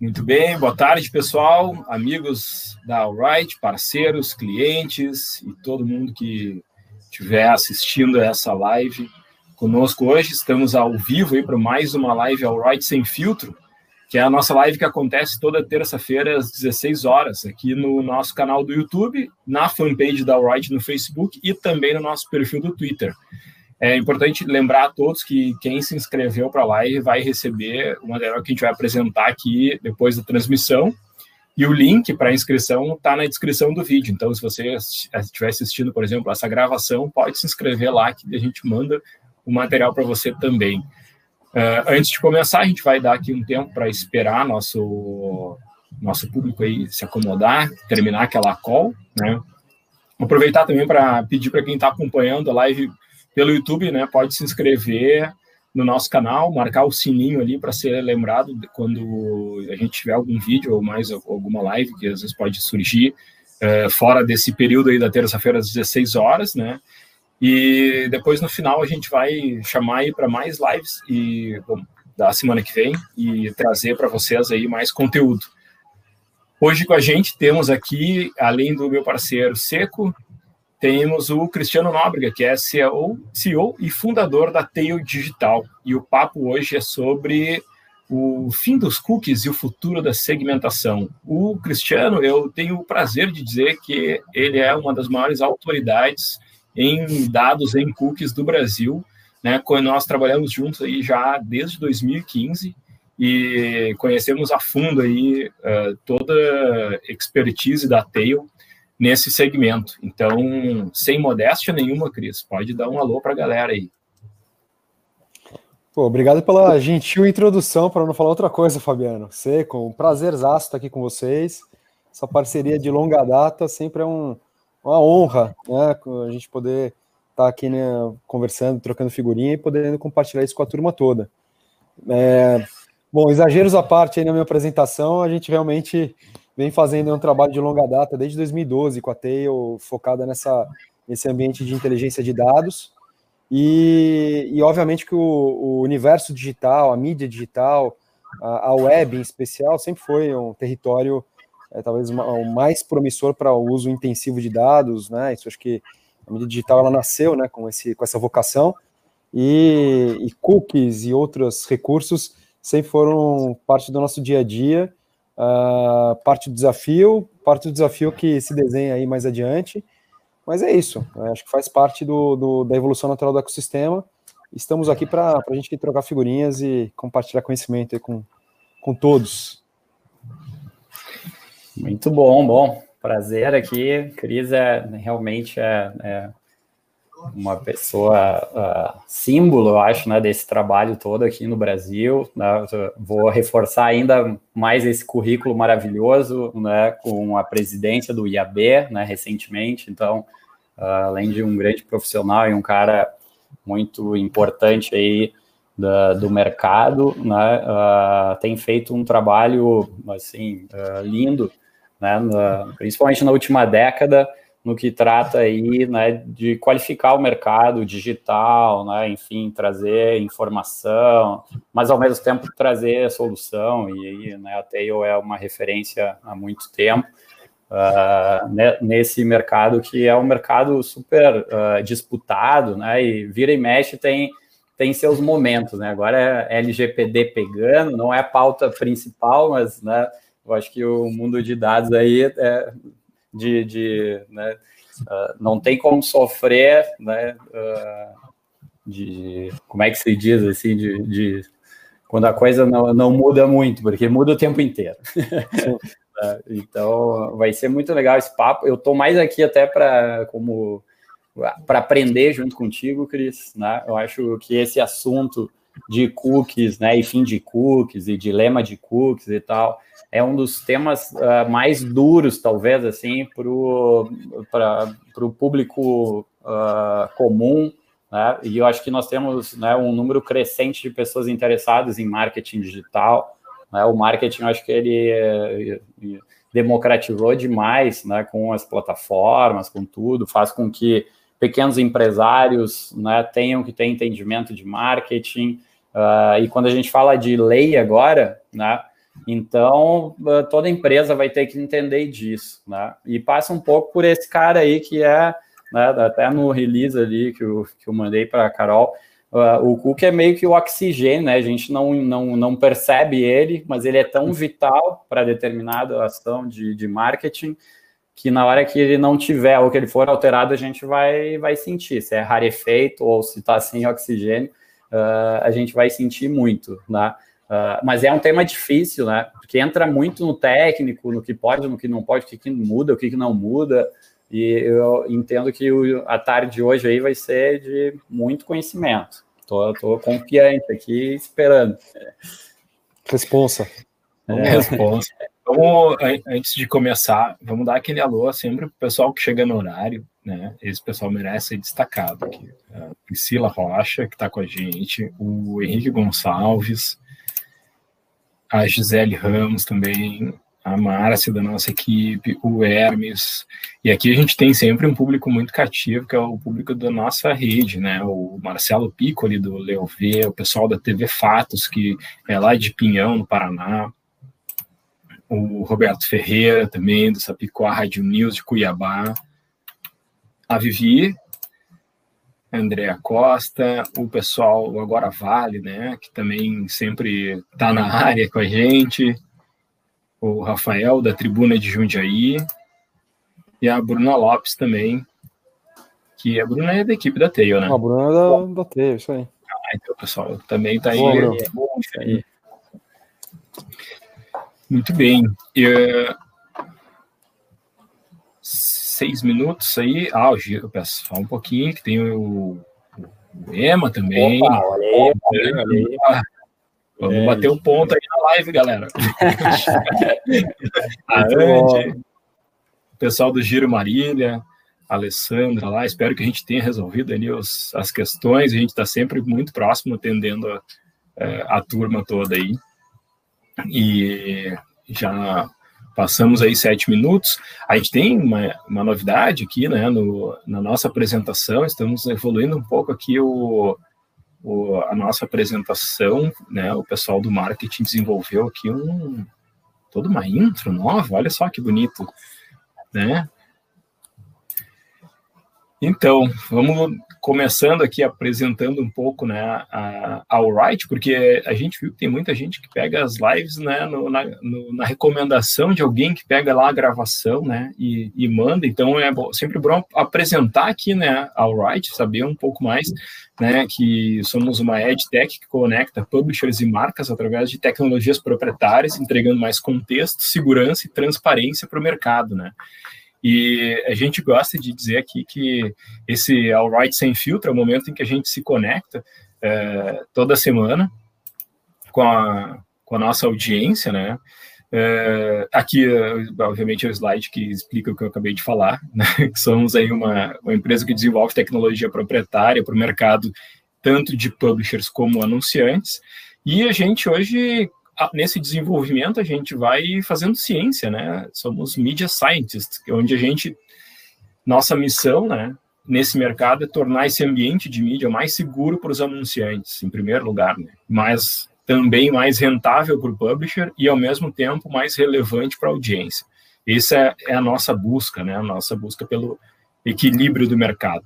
Muito bem, boa tarde, pessoal, amigos da Alright, parceiros, clientes e todo mundo que estiver assistindo essa live conosco hoje. Estamos ao vivo aí para mais uma live Alright Sem Filtro, que é a nossa live que acontece toda terça-feira às 16 horas, aqui no nosso canal do YouTube, na fanpage da Alright no Facebook e também no nosso perfil do Twitter. É importante lembrar a todos que quem se inscreveu para a live vai receber o material que a gente vai apresentar aqui depois da transmissão. E o link para inscrição está na descrição do vídeo. Então, se você estiver assistindo, por exemplo, essa gravação, pode se inscrever lá que a gente manda o material para você também. Uh, antes de começar, a gente vai dar aqui um tempo para esperar nosso, nosso público aí se acomodar, terminar aquela call. Né? Aproveitar também para pedir para quem está acompanhando a live pelo YouTube, né? Pode se inscrever no nosso canal, marcar o sininho ali para ser lembrado quando a gente tiver algum vídeo ou mais alguma live que às vezes pode surgir é, fora desse período aí da terça-feira às 16 horas, né? E depois no final a gente vai chamar aí para mais lives e bom, da semana que vem e trazer para vocês aí mais conteúdo. Hoje com a gente temos aqui, além do meu parceiro Seco, temos o Cristiano Nóbrega, que é CEO, CEO e fundador da Tail Digital. E o papo hoje é sobre o fim dos cookies e o futuro da segmentação. O Cristiano, eu tenho o prazer de dizer que ele é uma das maiores autoridades em dados em cookies do Brasil. Né? Nós trabalhamos juntos aí já desde 2015 e conhecemos a fundo aí uh, toda a expertise da Tail nesse segmento. Então, sem modéstia nenhuma, Cris, pode dar um alô para a galera aí. Pô, obrigado pela gentil introdução, para não falar outra coisa, Fabiano. Seco, um prazerzaço estar aqui com vocês. Essa parceria de longa data sempre é um, uma honra, né? A gente poder estar aqui né, conversando, trocando figurinha e podendo compartilhar isso com a turma toda. É, bom, exageros à parte aí na minha apresentação, a gente realmente vem fazendo um trabalho de longa data desde 2012 com a Tail, focada nessa, nesse ambiente de inteligência de dados. E, e obviamente que o, o, universo digital, a mídia digital, a, a, web em especial, sempre foi um território é, talvez o mais promissor para o uso intensivo de dados, né? Isso acho que a mídia digital ela nasceu, né, com esse com essa vocação e, e cookies e outros recursos sempre foram parte do nosso dia a dia uh, parte do desafio, parte do desafio que se desenha aí mais adiante. Mas é isso, acho que faz parte do, do, da evolução natural do ecossistema. Estamos aqui para a gente trocar figurinhas e compartilhar conhecimento com, com todos. Muito bom, bom. Prazer aqui. Cris é realmente é, é uma pessoa uh, símbolo, eu acho, né, desse trabalho todo aqui no Brasil. Né? Vou reforçar ainda mais esse currículo maravilhoso, né, com a presidência do IAB, né, recentemente. Então, uh, além de um grande profissional e um cara muito importante aí da, do mercado, né, uh, tem feito um trabalho assim lindo, né, na, principalmente na última década no que trata aí, né, de qualificar o mercado digital, né, enfim, trazer informação, mas ao mesmo tempo trazer solução, e aí, né, a Tail é uma referência há muito tempo, uh, nesse mercado que é um mercado super uh, disputado, né, e vira e mexe tem tem seus momentos, né, agora é LGPD pegando, não é a pauta principal, mas, né, eu acho que o mundo de dados aí é, de, de né, uh, não tem como sofrer, né, uh, de, como é que se diz assim, de, de quando a coisa não, não muda muito, porque muda o tempo inteiro. É, então, vai ser muito legal esse papo. Eu estou mais aqui até para como para aprender junto contigo, Cris. Né? Eu acho que esse assunto de cookies, né, e fim de cookies e dilema de cookies e tal, é um dos temas uh, mais duros, talvez, assim, para o público uh, comum, né? E eu acho que nós temos né, um número crescente de pessoas interessadas em marketing digital. Né? O marketing, eu acho que ele eh, democratizou demais, né, com as plataformas, com tudo, faz com que pequenos empresários né, tenham que ter entendimento de marketing. Uh, e quando a gente fala de lei agora, né, então, ah, toda empresa vai ter que entender disso, né? E passa um pouco por esse cara aí que é, né, até no release ali que eu, que eu mandei para a Carol, uh, o Cook é meio que o oxigênio, né? A gente não, não, não percebe ele, mas ele é tão vital para determinada ação de, de marketing que na hora que ele não tiver ou que ele for alterado, a gente vai, vai sentir. Se é rarefeito ou se está sem oxigênio, uh, a gente vai sentir muito, né? Uh, mas é um tema difícil, né? Porque entra muito no técnico, no que pode, no que não pode, o que, que muda, o que, que não muda. E eu entendo que o, a tarde de hoje aí vai ser de muito conhecimento. Tô, tô confiante aqui, esperando. Responsa. É. Responsa. Vamos, antes de começar, vamos dar aquele alô sempre para o pessoal que chega no horário, né? Esse pessoal merece ser destacado aqui. A Priscila Rocha, que está com a gente, o Henrique Gonçalves, a Gisele Ramos também, a Márcia da nossa equipe, o Hermes. E aqui a gente tem sempre um público muito cativo, que é o público da nossa rede, né? O Marcelo Piccoli do Leovê, o pessoal da TV Fatos, que é lá de Pinhão, no Paraná. O Roberto Ferreira também, do Sapicó Rádio News de Cuiabá. A Vivi, Andréa Costa, o pessoal Agora Vale, né, que também sempre está na área com a gente, o Rafael da Tribuna de Jundiaí e a Bruna Lopes também, que a Bruna é da equipe da Teio, né? A Bruna é da, da Teio, isso aí. Ah, então, pessoal, também está aí. Boa, aí. Muito bem. Eu seis minutos aí. Ah, o Giro, peço só um pouquinho, que tem o, o Ema também. Opa, olha aí, olha. Vamos é, bater o um ponto aí na live, galera. a Andy, o pessoal do Giro Marília, a Alessandra lá, espero que a gente tenha resolvido ali os, as questões, a gente está sempre muito próximo, atendendo a, é, a turma toda aí. E já Passamos aí sete minutos. A gente tem uma, uma novidade aqui, né, no, na nossa apresentação. Estamos evoluindo um pouco aqui o, o, a nossa apresentação, né? O pessoal do marketing desenvolveu aqui um toda uma intro nova. Olha só que bonito, né? Então, vamos começando aqui apresentando um pouco né, a, Alright, porque a gente viu que tem muita gente que pega as lives né, no, na, no, na, recomendação de alguém que pega lá a gravação né, e, e manda. Então é bom, sempre bom apresentar aqui né, a Alright, saber um pouco mais né, que somos uma EdTech que conecta publishers e marcas através de tecnologias proprietárias, entregando mais contexto, segurança e transparência para o mercado. Né? E a gente gosta de dizer aqui que esse All Right Sem Filtro é o momento em que a gente se conecta é, toda semana com a, com a nossa audiência, né? É, aqui, obviamente, é o slide que explica o que eu acabei de falar, né? que somos aí uma, uma empresa que desenvolve tecnologia proprietária para o mercado tanto de publishers como anunciantes, e a gente hoje nesse desenvolvimento a gente vai fazendo ciência, né? Somos media scientists, é onde a gente nossa missão, né, nesse mercado é tornar esse ambiente de mídia mais seguro para os anunciantes, em primeiro lugar, né? Mas também mais rentável para o publisher e ao mesmo tempo mais relevante para a audiência. Essa é, é a nossa busca, né? A nossa busca pelo equilíbrio do mercado.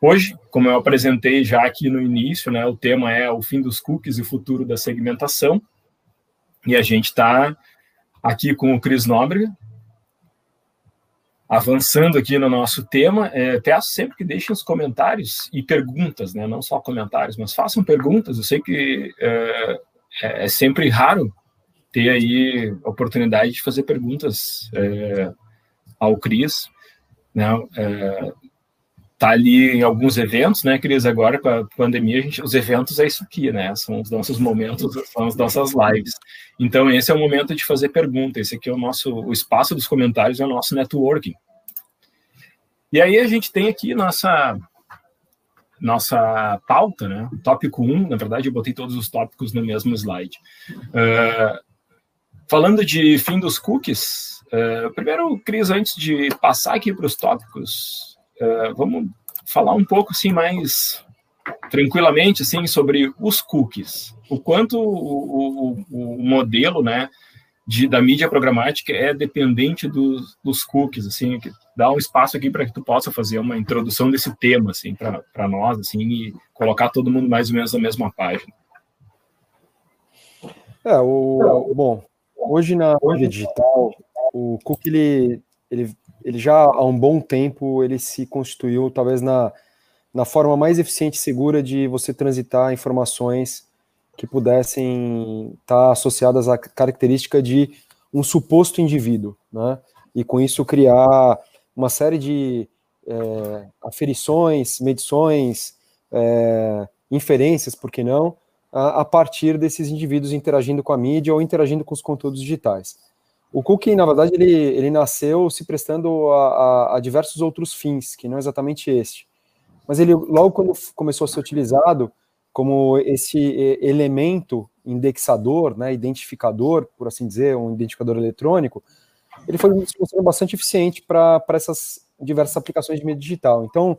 Hoje, como eu apresentei já aqui no início, né, o tema é o fim dos cookies e o futuro da segmentação. E a gente está aqui com o Cris Nóbrega, avançando aqui no nosso tema. É, peço sempre que deixem os comentários e perguntas, né? não só comentários, mas façam perguntas. Eu sei que é, é, é sempre raro ter aí a oportunidade de fazer perguntas é, ao Cris, né? É, tá ali em alguns eventos, né, Cris? Agora com a pandemia, a gente, os eventos é isso aqui, né? São os nossos momentos, são as nossas lives. Então esse é o momento de fazer pergunta. Esse aqui é o nosso, o espaço dos comentários é o nosso networking. E aí a gente tem aqui nossa nossa pauta, né? Tópico 1, na verdade eu botei todos os tópicos no mesmo slide. Uh, falando de fim dos cookies, uh, primeiro, Cris, antes de passar aqui para os tópicos, uh, vamos falar um pouco assim mais tranquilamente assim sobre os cookies, o quanto o, o, o modelo, né, de, da mídia programática é dependente dos, dos cookies, assim, que dá um espaço aqui para que tu possa fazer uma introdução desse tema, assim, para nós, assim, e colocar todo mundo mais ou menos na mesma página. É, o, bom, hoje na mídia digital, o cookie, ele, ele, ele já há um bom tempo, ele se constituiu, talvez, na, na forma mais eficiente e segura de você transitar informações que pudessem estar associadas à característica de um suposto indivíduo, né? E com isso criar uma série de é, aferições, medições, é, inferências, por que não, a, a, partir desses indivíduos interagindo com a mídia ou interagindo com os conteúdos digitais. O cookie, na verdade, ele, ele nasceu se prestando a, a, a diversos outros fins, que não é exatamente este. Mas ele, logo quando começou a ser utilizado, como esse elemento indexador, né, identificador, por assim dizer, um identificador eletrônico, ele foi mostrando bastante eficiente para essas diversas aplicações de mídia digital. Então,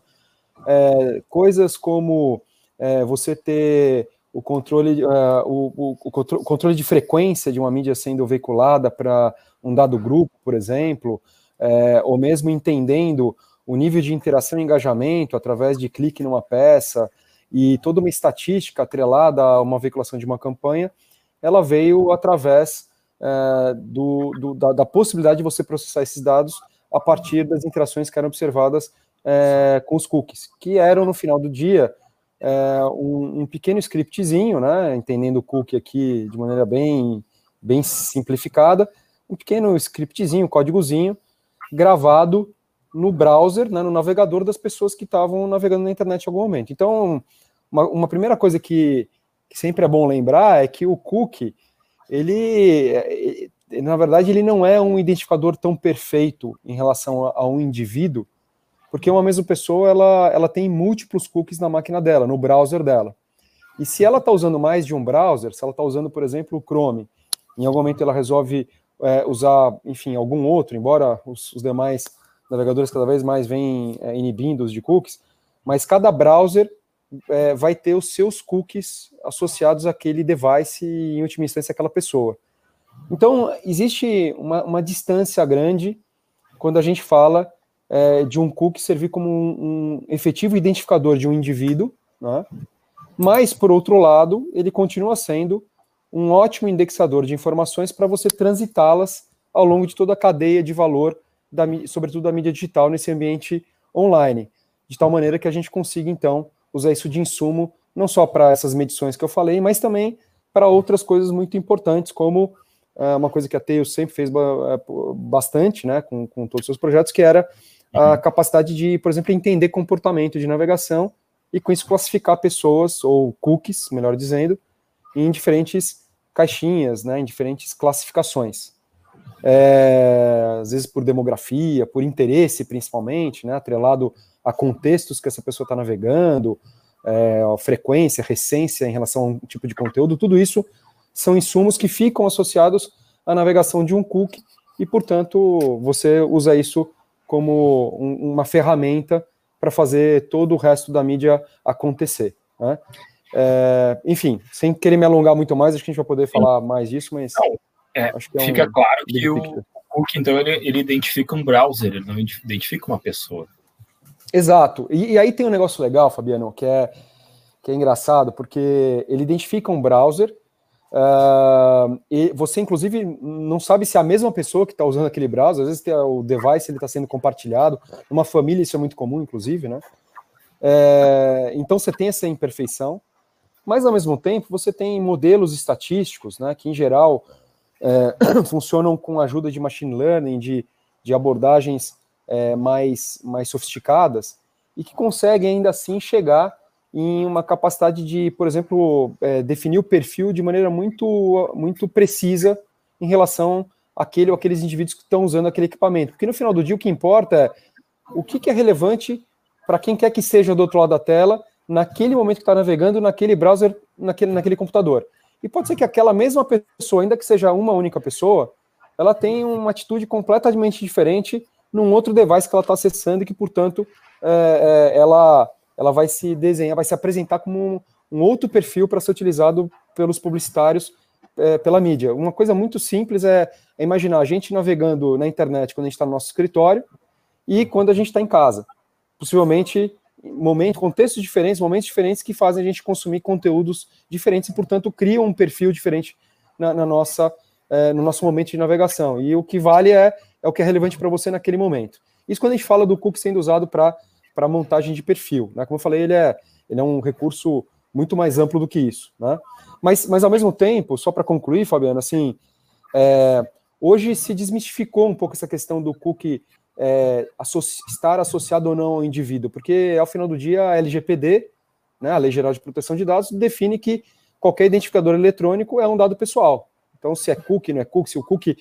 é, coisas como é, você ter o controle, uh, o, o, o, controle de frequência de uma mídia sendo veiculada para um dado grupo, por exemplo, é, ou mesmo entendendo o nível de interação e engajamento através de clique numa peça, e toda uma estatística atrelada a uma veiculação de uma campanha, ela veio através é, do, do, da, da, possibilidade de você processar esses dados a partir das interações que eram observadas é, com os cookies, que eram no final do dia é, um, um, pequeno scriptzinho, né, entendendo o cookie aqui de maneira bem, bem simplificada, um pequeno scriptzinho, códigozinho, gravado no browser, né, no navegador das pessoas que estavam navegando na internet em algum momento. Então, uma, uma primeira coisa que, que, sempre é bom lembrar é que o cookie, ele, na verdade, ele não é um identificador tão perfeito em relação a, a um indivíduo, porque uma mesma pessoa, ela, ela tem múltiplos cookies na máquina dela, no browser dela. E se ela está usando mais de um browser, se ela está usando, por exemplo, o Chrome, em algum momento ela resolve é, usar, enfim, algum outro, embora os, os demais navegadores cada vez mais vêm é, inibindo os de cookies, mas cada browser é, vai ter os seus cookies associados àquele device e, em última instância, aquela pessoa. Então, existe uma, uma distância grande quando a gente fala é, de um cookie servir como um, um, efetivo identificador de um indivíduo, né? mas, por outro lado, ele continua sendo um ótimo indexador de informações para você transitá-las ao longo de toda a cadeia de valor, da, sobretudo da mídia digital, nesse ambiente online, de tal maneira que a gente consiga, então, usar isso de insumo, não só para essas medições que eu falei, mas também para outras coisas muito importantes, como uh, uma coisa que a Tails sempre fez é, bastante, né, com, com todos os seus projetos, que era a uhum. capacidade de, por exemplo, entender comportamento de navegação e com isso classificar pessoas, ou cookies, melhor dizendo, em diferentes caixinhas, né, em diferentes classificações. É, às vezes por demografia, por interesse principalmente, né, atrelado a contextos que essa pessoa está navegando, é, a frequência, recência em relação a um tipo de conteúdo, tudo isso são insumos que ficam associados à navegação de um cookie e, portanto, você usa isso como um, uma ferramenta para fazer todo o resto da mídia acontecer. Né? É, enfim, sem querer me alongar muito mais, acho que a gente vai poder falar mais disso, mas. Não, é, é fica um, claro que o cookie, então, ele, ele identifica um browser, ele não identifica uma pessoa. Exato. E, e, aí tem um negócio legal, Fabiano, que é, que é engraçado, porque ele identifica um browser, uh, e você, inclusive, não sabe se é a mesma pessoa que está usando aquele browser, às vezes o device está sendo compartilhado, numa família isso é muito comum, inclusive, né? É, então você tem essa imperfeição, mas ao mesmo tempo você tem modelos estatísticos, né, que em geral é, funcionam com a ajuda de machine learning, de, de abordagens é, mais, mais sofisticadas, e que conseguem ainda assim chegar em uma capacidade de, por exemplo, é, definir o perfil de maneira muito, muito precisa em relação àquele ou aqueles indivíduos que estão usando aquele equipamento. Porque no final do dia o que importa é o que, que é relevante para quem quer que seja do outro lado da tela, naquele momento que está navegando, naquele browser, naquele, naquele computador. E pode ser que aquela mesma pessoa, ainda que seja uma única pessoa, ela tenha uma atitude completamente diferente num outro device que ela está acessando e que, portanto, é, é, ela, ela vai se desenhar, vai se apresentar como um, um outro perfil para ser utilizado pelos publicitários é, pela mídia. Uma coisa muito simples é, é, imaginar a gente navegando na internet quando a gente está no nosso escritório e quando a gente está em casa. Possivelmente, momentos, contextos diferentes, momentos diferentes que fazem a gente consumir conteúdos diferentes e, portanto, criam um perfil diferente na, na nossa, é, no nosso momento de navegação. E o que vale é, é o que é relevante para você naquele momento. Isso quando a gente fala do cookie sendo usado para montagem de perfil. Né? Como eu falei, ele é, ele é um recurso muito mais amplo do que isso. Né? Mas, mas, ao mesmo tempo, só para concluir, Fabiano, assim, é, hoje se desmistificou um pouco essa questão do cookie é, associ estar associado ou não ao indivíduo, porque ao final do dia a LGPD, né, a Lei Geral de Proteção de Dados, define que qualquer identificador eletrônico é um dado pessoal. Então, se é cookie, não é cookie, se o cookie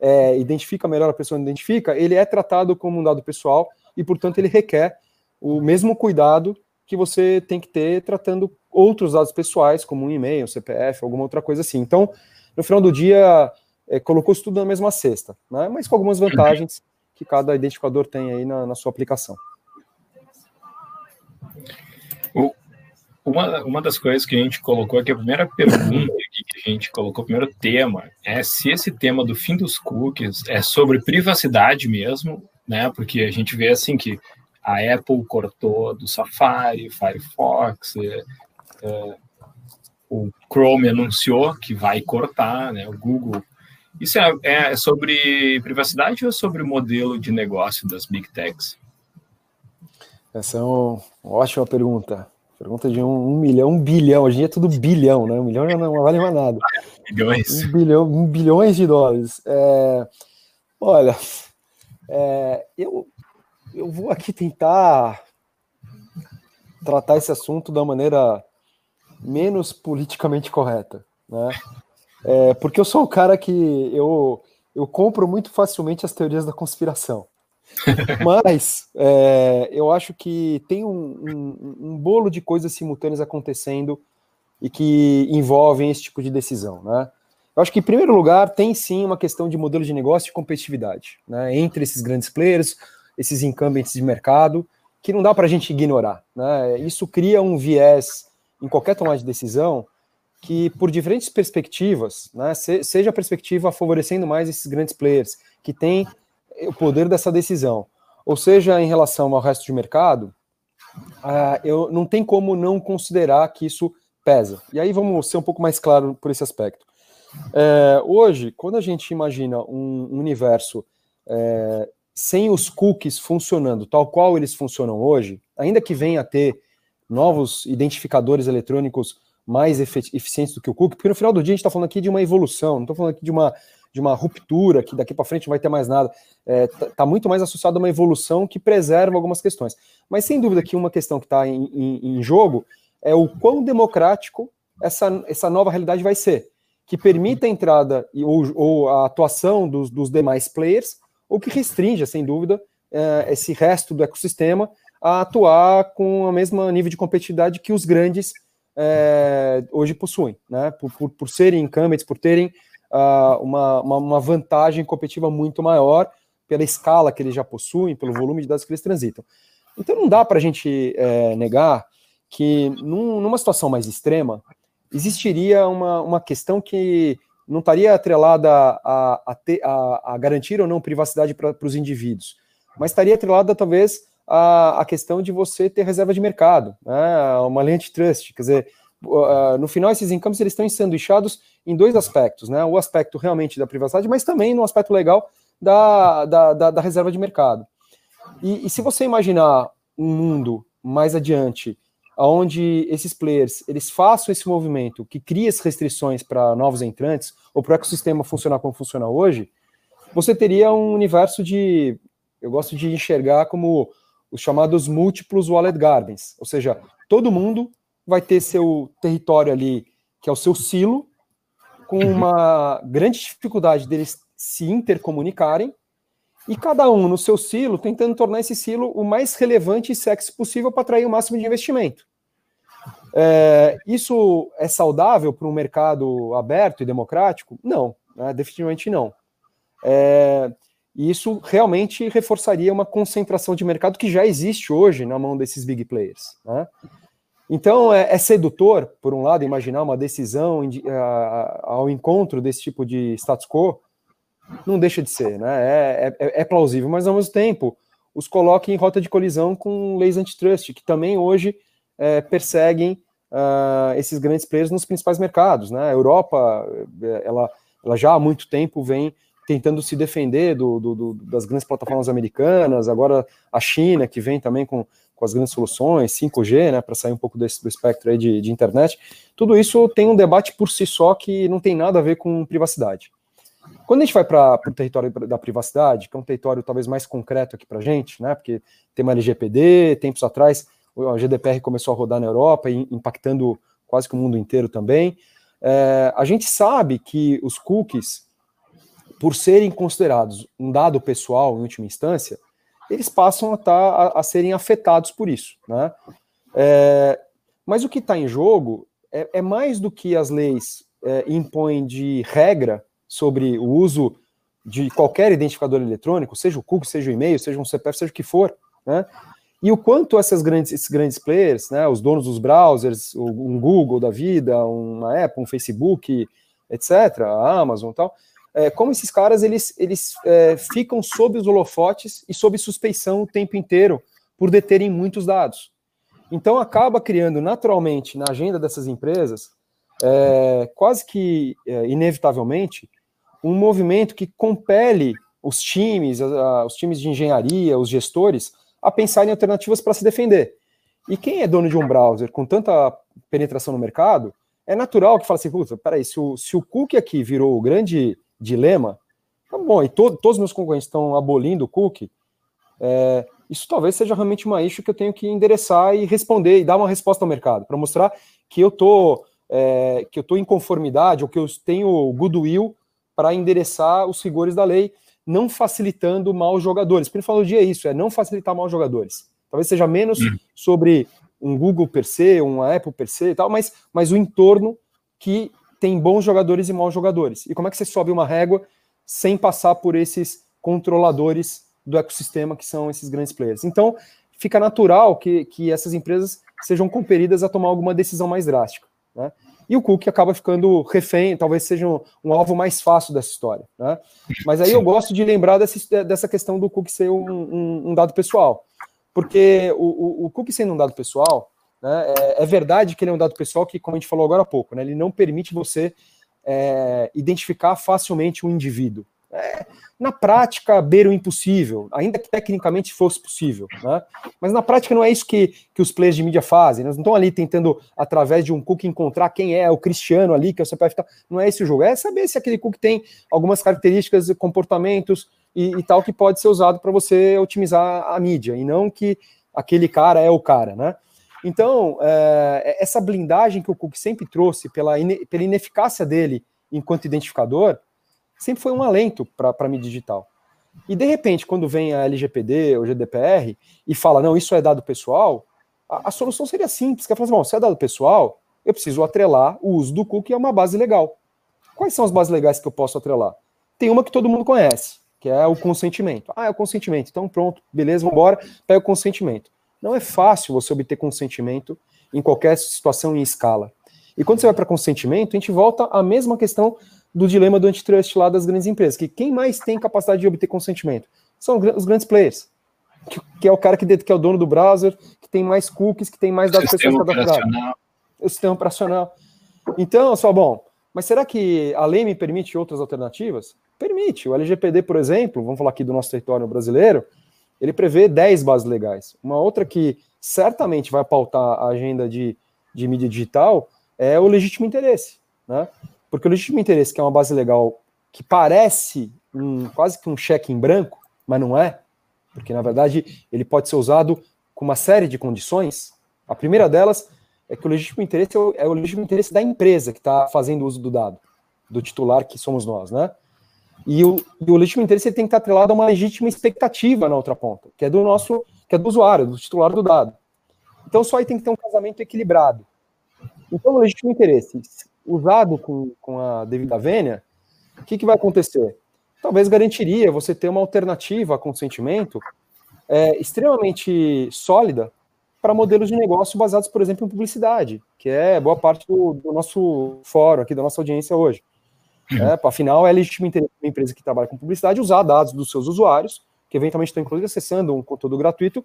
é, identifica melhor a pessoa identifica, ele é tratado como um dado pessoal e, portanto, ele requer o mesmo cuidado que você tem que ter tratando outros dados pessoais, como um e-mail, um CPF, alguma outra coisa assim. Então, no final do dia, é, colocou isso tudo na mesma cesta, né? mas com algumas vantagens que cada identificador tem aí na, na sua aplicação. Uma, uma das coisas que a gente colocou aqui, a primeira pergunta que a gente colocou, o primeiro tema, é se esse tema do fim dos cookies é sobre privacidade mesmo, né? Porque a gente vê assim que a Apple cortou do Safari, Firefox, é, é, o Chrome anunciou que vai cortar, né? O Google. Isso é, é sobre privacidade ou é sobre o modelo de negócio das Big Techs? Essa é uma ótima pergunta. Pergunta de um, um, milhão, um bilhão. Hoje em dia é tudo bilhão, né? Um milhão não vale mais nada. Bilhões. Um bilhão, um bilhões de dólares. É, olha, é, eu, eu vou aqui tentar tratar esse assunto da maneira menos politicamente correta, né? É, porque eu sou um cara que eu, eu compro muito facilmente as teorias da conspiração. Mas é, eu acho que tem um, um, um, bolo de coisas simultâneas acontecendo e que envolvem esse tipo de decisão, né? Eu acho que, em primeiro lugar, tem sim uma questão de modelo de negócio e competitividade, né? Entre esses grandes players, esses incumbents de mercado, que não dá para a gente ignorar, né? Isso cria um viés em qualquer tomada de decisão que, por diferentes perspectivas, né, seja a perspectiva favorecendo mais esses grandes players, que têm o poder dessa decisão, ou seja, em relação ao resto de mercado, uh, eu não tem como não considerar que isso pesa. E aí vamos ser um pouco mais claro por esse aspecto. É, hoje, quando a gente imagina um, universo é, sem os cookies funcionando tal qual eles funcionam hoje, ainda que venha a ter novos identificadores eletrônicos mais eficientes do que o cookie, porque no final do dia a gente está falando aqui de uma evolução, não estou falando aqui de uma de uma ruptura, que daqui para frente não vai ter mais nada. Está é, tá, tá muito mais associado a uma evolução que preserva algumas questões. Mas sem dúvida que uma questão que está em, em, em, jogo é o quão democrático essa, essa nova realidade vai ser, que permita a entrada ou, ou a atuação dos, dos, demais players, ou que restrinja, sem dúvida, é, esse resto do ecossistema a atuar com o mesmo nível de competitividade que os grandes é, hoje possuem, né? Por, por, por serem incumbents, por terem uh, uma, uma, uma, vantagem competitiva muito maior pela escala que eles já possuem, pelo volume de dados que eles transitam. Então não dá para a gente é, negar que num, numa situação mais extrema existiria uma, uma questão que não estaria atrelada a, a, a, a garantir ou não privacidade para os indivíduos, mas estaria atrelada talvez a, a questão de você ter reserva de mercado, né, uma lei antitrust, quer dizer, uh, no final, esses encampos eles estão ensanduichados em dois aspectos, né? O aspecto realmente da privacidade, mas também no aspecto legal da, da, da, da reserva de mercado. E, e, se você imaginar um mundo mais adiante, onde esses players eles façam esse movimento que cria as restrições para novos entrantes ou para o ecossistema funcionar como funciona hoje, você teria um universo de, eu gosto de enxergar como os chamados múltiplos wallet gardens, ou seja, todo mundo vai ter seu território ali, que é o seu silo, com uhum. uma grande dificuldade deles se intercomunicarem, e cada um no seu silo tentando tornar esse silo o mais relevante e sexy possível para atrair o máximo de investimento. É, isso é saudável para um mercado aberto e democrático? Não, né, definitivamente não. É, isso realmente reforçaria uma concentração de mercado que já existe hoje na mão desses big players. Né? Então é, é, sedutor, por um lado, imaginar uma decisão ao encontro desse tipo de status quo, não deixa de ser, né? É, é, é, plausível, mas ao mesmo tempo os coloca em rota de colisão com leis antitrust, que também hoje é, perseguem uh, esses grandes players nos principais mercados, né? A Europa, é, ela, ela já há muito tempo vem tentando se defender do, do, do, das grandes plataformas americanas, agora a China, que vem também com, com as grandes soluções, 5G, né, para sair um pouco desse, do espectro de, de internet, tudo isso tem um debate por si só que não tem nada a ver com privacidade. Quando a gente vai para o território da privacidade, que é um território talvez mais concreto aqui para a gente, né, porque tem uma LGPD, tempos atrás a GDPR começou a rodar na Europa, impactando quase que o mundo inteiro também, é, a gente sabe que os cookies, por serem considerados um dado pessoal em última instância, eles passam a, tá, a, a serem afetados por isso. Né? É, mas o que está em jogo é, é, mais do que as leis é, impõem de regra sobre o uso de qualquer identificador eletrônico, seja o cookie, seja o e-mail, seja um CPF, seja o que for, né? E o quanto essas grandes, esses grandes players, né, os donos dos browsers, um Google da vida, uma Apple, um Facebook, etc., a Amazon e tal, é, como esses caras eles, eles é, ficam sob os holofotes e sob suspeição o tempo inteiro por deterem muitos dados. Então acaba criando naturalmente na agenda dessas empresas, é, quase que é, inevitavelmente, um movimento que compele os times, os times de engenharia, os gestores, a pensar em alternativas para se defender. E quem é dono de um browser com tanta penetração no mercado, é natural que fale assim, puta, peraí, se o, se o cookie aqui virou o grande dilema, tá bom, e to, todos os meus concorrentes estão abolindo o cookie, é, isso talvez seja realmente uma issue que eu tenho que endereçar e responder e dar uma resposta ao mercado, para mostrar que eu tô é, que eu estou em conformidade ou que eu tenho goodwill para endereçar os rigores da lei, não facilitando mal jogadores. Ele falou dia é isso, é não facilitar mal jogadores. Talvez seja menos uhum. sobre um Google per se, uma Apple per se e tal, mas, mas o entorno que tem bons jogadores e maus jogadores. E como é que você sobe uma régua sem passar por esses controladores do ecossistema que são esses grandes players? Então, fica natural que, que essas empresas sejam compelidas a tomar alguma decisão mais drástica. Né? E o Cook acaba ficando refém, talvez seja um, um alvo mais fácil dessa história. Né? Mas aí Sim. eu gosto de lembrar dessa, dessa questão do Cook ser um, um, um dado pessoal. Porque o, o, o Cook sendo um dado pessoal, né? É, é, verdade que ele é um dado pessoal que, como a gente falou agora há pouco, né? ele não permite você é, identificar facilmente um indivíduo. É, na prática, beira o impossível, ainda que tecnicamente fosse possível. Né? Mas na prática não é isso que, que os players de mídia fazem. Eles não estão ali tentando, através de um cookie, encontrar quem é o Cristiano ali, que é o CPF. Tal. Não é esse o jogo. É saber se aquele cookie tem algumas características, comportamentos e, e tal que pode ser usado para você otimizar a mídia, e não que aquele cara é o cara. Né? Então, é, essa blindagem que o Cook sempre trouxe pela, ine, pela ineficácia dele enquanto identificador, sempre foi um alento para a mídia digital. E de repente, quando vem a LGPD ou GDPR e fala, não, isso é dado pessoal, a, a solução seria simples, que é falar assim, bom, se é dado pessoal, eu preciso atrelar o uso do cookie a uma base legal. Quais são as bases legais que eu posso atrelar? Tem uma que todo mundo conhece, que é o consentimento. Ah, é o consentimento. Então pronto, beleza, vamos embora, pega o consentimento. Não é fácil você obter consentimento em qualquer situação em escala. E quando você vai para consentimento, a gente volta à mesma questão do dilema do antitrust lá das grandes empresas, que quem mais tem capacidade de obter consentimento são os grandes players, que, que é o cara que, que, é o dono do browser, que tem mais cookies, que tem mais dados pessoais cadastrar. O sistema operacional. Então, só bom, mas será que a lei me permite outras alternativas? Permite. O LGPD, por exemplo, vamos falar aqui do nosso território brasileiro, ele prevê 10 bases legais. Uma outra que certamente vai pautar a agenda de, de mídia digital é o legítimo interesse, né? Porque o legítimo interesse, que é uma base legal que parece um, quase que um cheque em branco, mas não é, porque na verdade ele pode ser usado com uma série de condições. A primeira delas é que o legítimo interesse é o, é o legítimo interesse da empresa que está fazendo uso do dado, do titular que somos nós, né? E o, e o legítimo interesse tem que estar atrelado a uma legítima expectativa na outra ponta, que é do nosso, que é do usuário, do titular do dado. Então só aí tem que ter um casamento equilibrado. Então o legítimo interesse, usado com, com a devida vênia, o que, que vai acontecer? Talvez garantiria você ter uma alternativa a consentimento é, extremamente sólida para modelos de negócio baseados, por exemplo, em publicidade, que é boa parte do, do nosso fórum aqui, da nossa audiência hoje. É, afinal, é legítimo interesse de uma empresa que trabalha com publicidade usar dados dos seus usuários, que eventualmente estão inclusive acessando um conteúdo gratuito,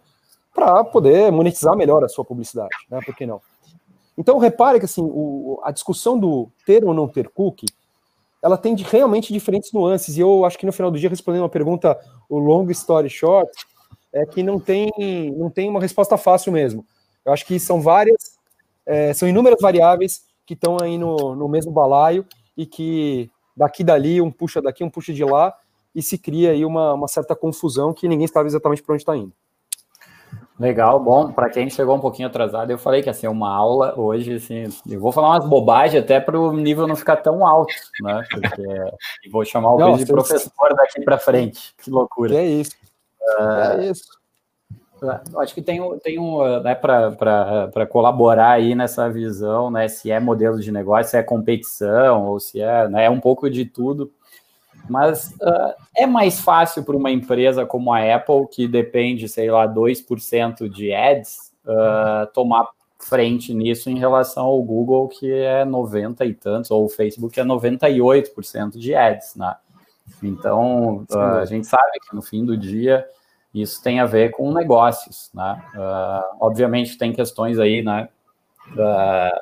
para poder monetizar melhor a sua publicidade, né? Por que não? Então, repare que assim, o, a discussão do ter ou não ter cookie, ela tem de, realmente diferentes nuances, e eu acho que no final do dia, respondendo uma pergunta, o long story short, é que não tem, não tem uma resposta fácil mesmo. Eu acho que são várias, é, são inúmeras variáveis que estão aí no, no mesmo balaio e que daqui dali, um puxa daqui, um puxa de lá, e se cria aí uma, uma certa confusão que ninguém sabe exatamente para onde está indo. Legal, bom, para quem chegou um pouquinho atrasado, eu falei que ia ser uma aula hoje, assim, eu vou falar umas bobagens até para o nível não ficar tão alto, né? Porque vou chamar o não, de professor daqui para frente, que loucura. É isso. Uh, é isso. Acho que tem, tem um, né, para colaborar aí nessa visão, né, se é modelo de negócio, se é competição, ou se é, né, é um pouco de tudo. Mas uh, é mais fácil para uma empresa como a Apple, que depende, sei lá, 2% de ads, uh, tomar frente nisso em relação ao Google, que é 90 e tantos, ou o Facebook, que é 98% de ads, né? Então, uh, a gente sabe que no fim do dia isso tem a ver com negócios, né? Obviamente tem questões aí, né?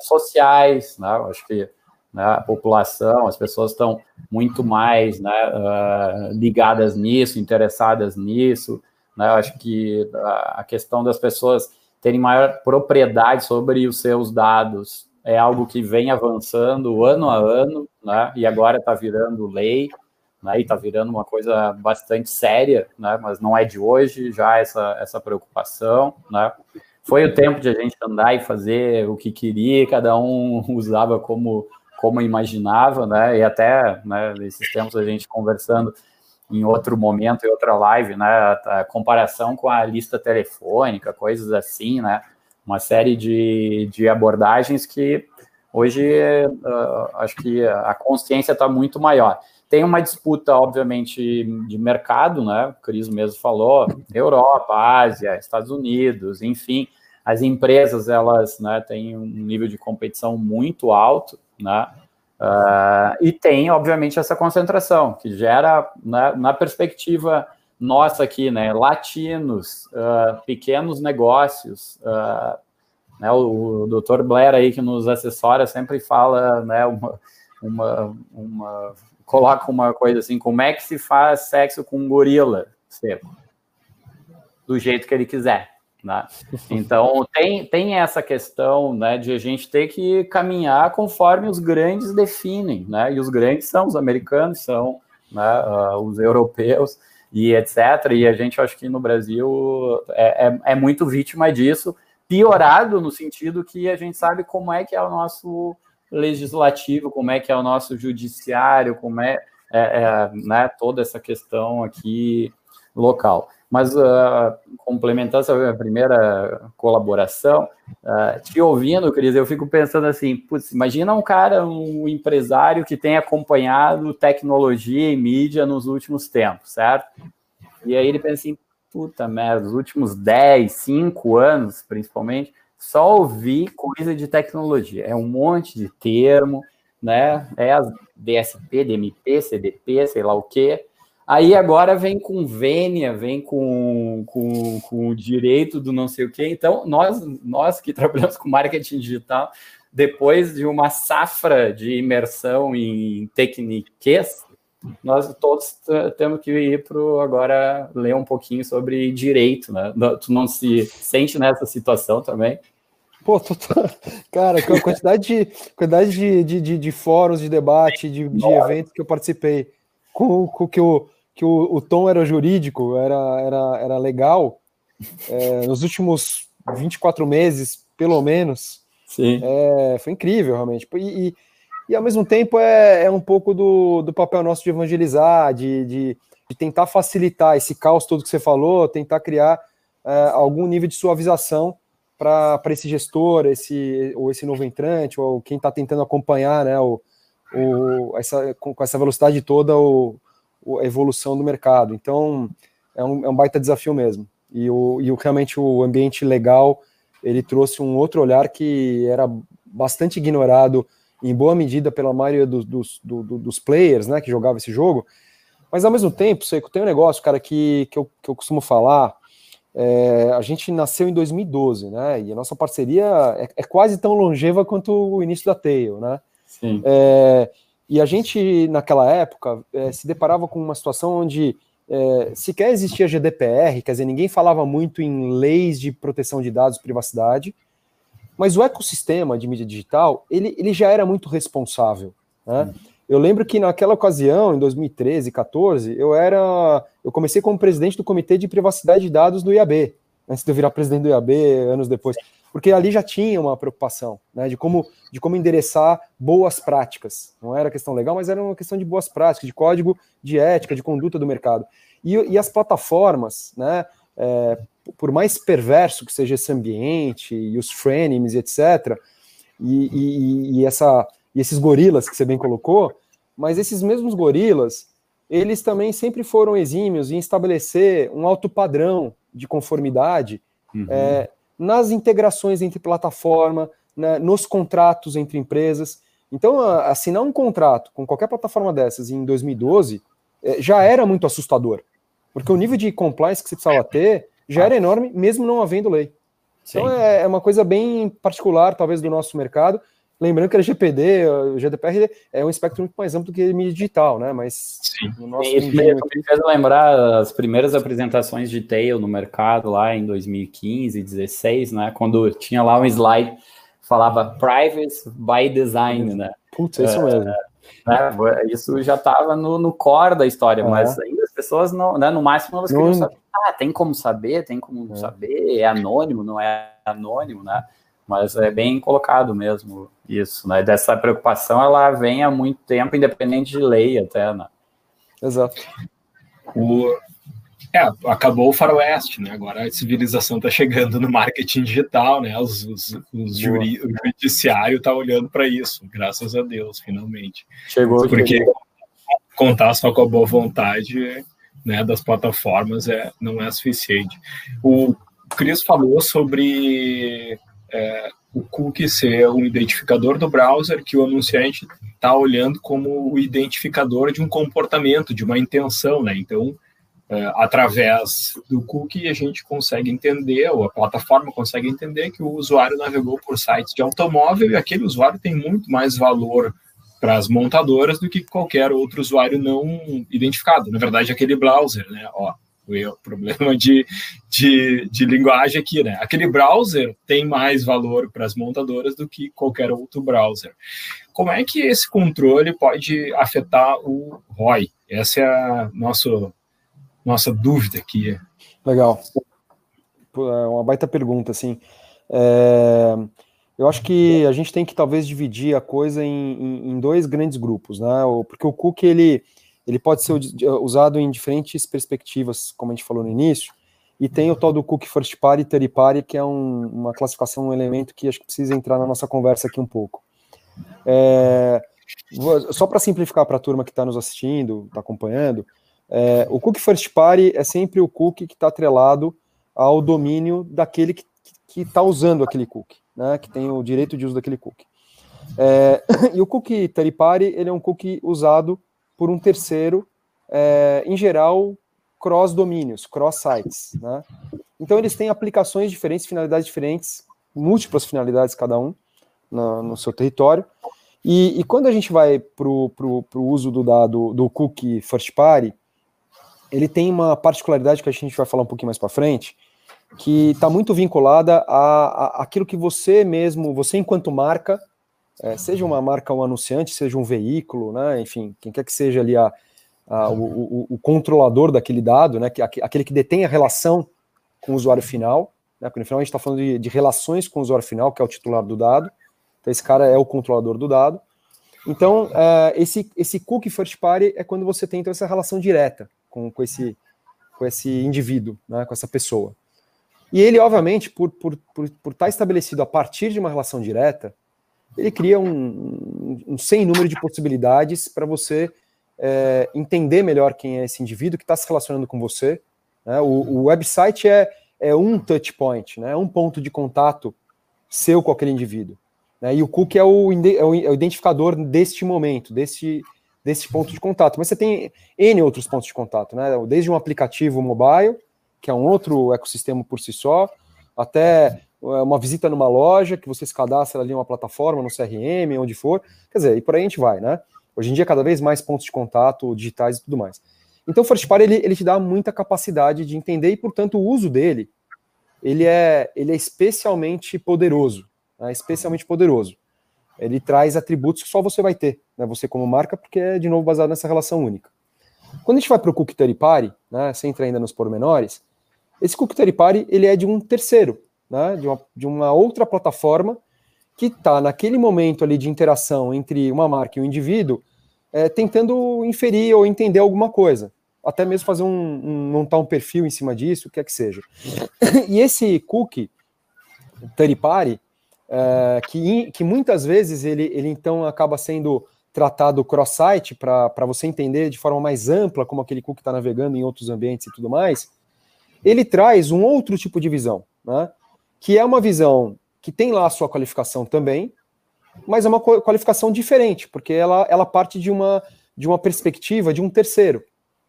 Sociais, né? Acho que né, a população, as pessoas estão muito mais né, uh, ligadas nisso, interessadas nisso. Né? Acho que a questão das pessoas terem maior propriedade sobre os seus dados é algo que vem avançando ano a ano, né? E agora está virando lei né, e está virando uma coisa bastante séria, né, mas não é de hoje já essa, essa preocupação. Né. Foi o tempo de a gente andar e fazer o que queria, cada um usava como, como imaginava, né, e até né, nesses tempos a gente conversando em outro momento, em outra live, né, a, a comparação com a lista telefônica, coisas assim, né, uma série de, de abordagens que hoje uh, acho que a consciência está muito maior. Tem uma disputa, obviamente, de mercado, né? O Cris mesmo falou, Europa, Ásia, Estados Unidos, enfim, as empresas elas né, têm um nível de competição muito alto, né? Uh, e tem, obviamente, essa concentração, que gera, né, na perspectiva nossa aqui, né, latinos, uh, pequenos negócios, uh, né, o, o Dr. Blair aí que nos assessora sempre fala, né, uma, uma, uma coloca uma coisa assim, como é que se faz sexo com um gorila seco? Do jeito que ele quiser. Né? Então tem, tem essa questão né, de a gente ter que caminhar conforme os grandes definem, né? E os grandes são os americanos, são né, uh, os europeus e etc. E a gente acho que no Brasil é, é, é, muito vítima disso, piorado no sentido que a gente sabe como é que é o nosso legislativo, como é que é o nosso judiciário, como é, é, é né, toda essa questão aqui local. Mas uh, complementando essa primeira colaboração, uh, te ouvindo, Cris, eu fico pensando assim, putz, imagina um cara, um empresário que tem acompanhado tecnologia e mídia nos últimos tempos, certo? E aí ele pensa assim, puta merda, os últimos 10, 5 anos, principalmente, só ouvir coisa de tecnologia. É um monte de termo, né? É as DSP, DMP, CDP, sei lá o quê. Aí agora vem com vênia, vem com, com, com o direito do não sei o quê. Então, nós, nós que trabalhamos com marketing digital, depois de uma safra de imersão em técnicas, nós todos temos que ir para agora ler um pouquinho sobre direito, né? Tu não se sente nessa situação também? Pô, tô, tô... cara, com a quantidade de, quantidade de, de, de, de fóruns de debate, de, de eventos que eu participei, com, com que, o, que o, o tom era jurídico, era, era, era legal, é, nos últimos 24 meses, pelo menos, Sim. É, foi incrível, realmente. E, e, e, ao mesmo tempo é, é um pouco do, do papel nosso de evangelizar, de, de, de tentar facilitar esse caos todo que você falou, tentar criar é, algum nível de suavização para esse gestor, esse, ou esse novo entrante, ou quem está tentando acompanhar né, o, o, essa, com, com essa velocidade toda o, a evolução do mercado. Então, é um, é um baita desafio mesmo. E, o, e o, realmente o ambiente legal ele trouxe um outro olhar que era bastante ignorado em boa medida pela maioria dos, dos, do, dos players, né, que jogava esse jogo. Mas ao mesmo tempo, Seiko, tem um negócio, cara, que, que, eu, que eu costumo falar. É, a gente nasceu em 2012, né? E a nossa parceria é, é quase tão longeva quanto o início da Tail, né? Sim. É, e a gente, naquela época, é, se deparava com uma situação onde é, sequer existia GDPR, quer dizer, ninguém falava muito em leis de proteção de dados e privacidade, mas o ecossistema de mídia digital, ele, ele já era muito responsável, né? Eu lembro que naquela ocasião, em 2013, 14, eu era, eu comecei como presidente do Comitê de Privacidade de Dados do IAB, antes de eu virar presidente do IAB anos depois porque ali já tinha uma preocupação né, de, como, de como endereçar boas práticas. Não era questão legal, mas era uma questão de boas práticas, de código de ética, de conduta do mercado. E, e as plataformas, né, é, por mais perverso que seja esse ambiente, e os frenemies, etc., e, e, e, essa, e esses gorilas que você bem colocou, mas esses mesmos gorilas, eles também sempre foram exímios em estabelecer um alto padrão de conformidade uhum. é, nas integrações entre plataforma, né, nos contratos entre empresas. Então, assinar um contrato com qualquer plataforma dessas em 2012 é, já era muito assustador, porque o nível de compliance que você precisava ter já era enorme, mesmo não havendo lei. Então, é, é uma coisa bem particular, talvez, do nosso mercado, Lembrando que a GPD, o GDPR é um espectro muito mais amplo do que mídia digital, né? Mas Sim. no nosso Isso me, fez lembrar as primeiras apresentações de Tail no mercado lá em 2015, 2016, né? Quando tinha lá um slide falava Privacy by Design, né? Putz, é isso é, mesmo. Né? Isso já estava no, no core da história, é. mas ainda as pessoas não, né? No máximo elas queriam saber. Ah, tem como saber, tem como é. saber, é anônimo, não é anônimo, né? Mas é bem colocado mesmo isso, né? Dessa preocupação ela vem há muito tempo, independente de lei até, né? Exato. O, é, acabou o faroeste, né? Agora a civilização está chegando no marketing digital, né? Os, os, os juri, o judiciário está olhando para isso, graças a Deus, finalmente. Chegou. Porque chegou. contar só com a boa vontade né, das plataformas é, não é suficiente. O Cris falou sobre é, o cookie ser um identificador do browser que o anunciante está olhando como o identificador de um comportamento, de uma intenção, né? Então, é, através do cookie a gente consegue entender, ou a plataforma consegue entender que o usuário navegou por sites de automóvel e aquele usuário tem muito mais valor para as montadoras do que qualquer outro usuário não identificado. Na verdade, aquele browser, né? Ó, o problema de, de, de linguagem aqui, né? Aquele browser tem mais valor para as montadoras do que qualquer outro browser. Como é que esse controle pode afetar o ROI? Essa é a nossa, nossa dúvida aqui. Legal. É uma baita pergunta, assim. É, eu acho que a gente tem que talvez dividir a coisa em, em, em dois grandes grupos, né? Porque o cookie, ele ele pode ser usado em diferentes perspectivas, como a gente falou no início, e tem o tal do cookie first party third party, que é um, uma classificação, um elemento que acho que precisa entrar na nossa conversa aqui um pouco. É, só para simplificar para a turma que está nos assistindo, está acompanhando, é, o cookie first party é sempre o cookie que está atrelado ao domínio daquele que está usando aquele cookie, né, que tem o direito de uso daquele cookie. É, e o cookie third party ele é um cookie usado por um terceiro, é, em geral, cross-domínios, cross-sites. Né? Então, eles têm aplicações diferentes, finalidades diferentes, múltiplas finalidades cada um no, no seu território. E, e quando a gente vai para o uso do dado do cookie first party, ele tem uma particularidade que a gente vai falar um pouquinho mais para frente, que está muito vinculada a, a, aquilo que você mesmo, você enquanto marca, é, seja uma marca, um anunciante, seja um veículo, né, enfim, quem quer que seja ali a, a o, o, o, controlador daquele dado, né, que, aquele que detém a relação com o usuário final, né, porque no final a gente está falando de, de relações com o usuário final, que é o titular do dado, então, esse cara é o controlador do dado. Então, uh, esse, esse cookie first party é quando você tem então, essa relação direta com, com, esse, com esse indivíduo, né, com essa pessoa. E ele, obviamente, por, por, por, por estar estabelecido a partir de uma relação direta, ele cria um, um, sem número de possibilidades para você é, entender melhor quem é esse indivíduo que está se relacionando com você. Né? O, o, website é, é um touch point, né? um ponto de contato seu com aquele indivíduo. Né? E o cookie é o, é o identificador deste momento, deste, desse ponto de contato. Mas você tem N outros pontos de contato, né? desde um aplicativo mobile, que é um outro ecossistema por si só, até é, uma visita numa loja, que você se cadastra ali uma plataforma, no CRM, onde for. Quer dizer, e por aí a gente vai, né? Hoje em dia, cada vez mais pontos de contato digitais e tudo mais. Então, o First Party, ele, ele te dá muita capacidade de entender e, portanto, o uso dele, ele é, ele é especialmente poderoso né, especialmente poderoso. Ele traz atributos que só você vai ter, né, você como marca, porque é, de novo, baseado nessa relação única. Quando a gente vai para o cookie party, né, sem entrar ainda nos pormenores, esse cookie party ele é de um terceiro, né, de, uma, de uma outra plataforma que está naquele momento ali de interação entre uma marca e um indivíduo, é, tentando inferir ou entender alguma coisa, até mesmo fazer um, um, montar um perfil em cima disso, o que é que seja. E esse cookie third party, é, que, que muitas vezes ele, ele então acaba sendo tratado cross-site para você entender de forma mais ampla como aquele cookie está navegando em outros ambientes e tudo mais, ele traz um outro tipo de visão, né? Que é uma visão que tem lá a sua qualificação também, mas é uma qualificação diferente, porque ela, ela parte de uma, de uma perspectiva de um terceiro,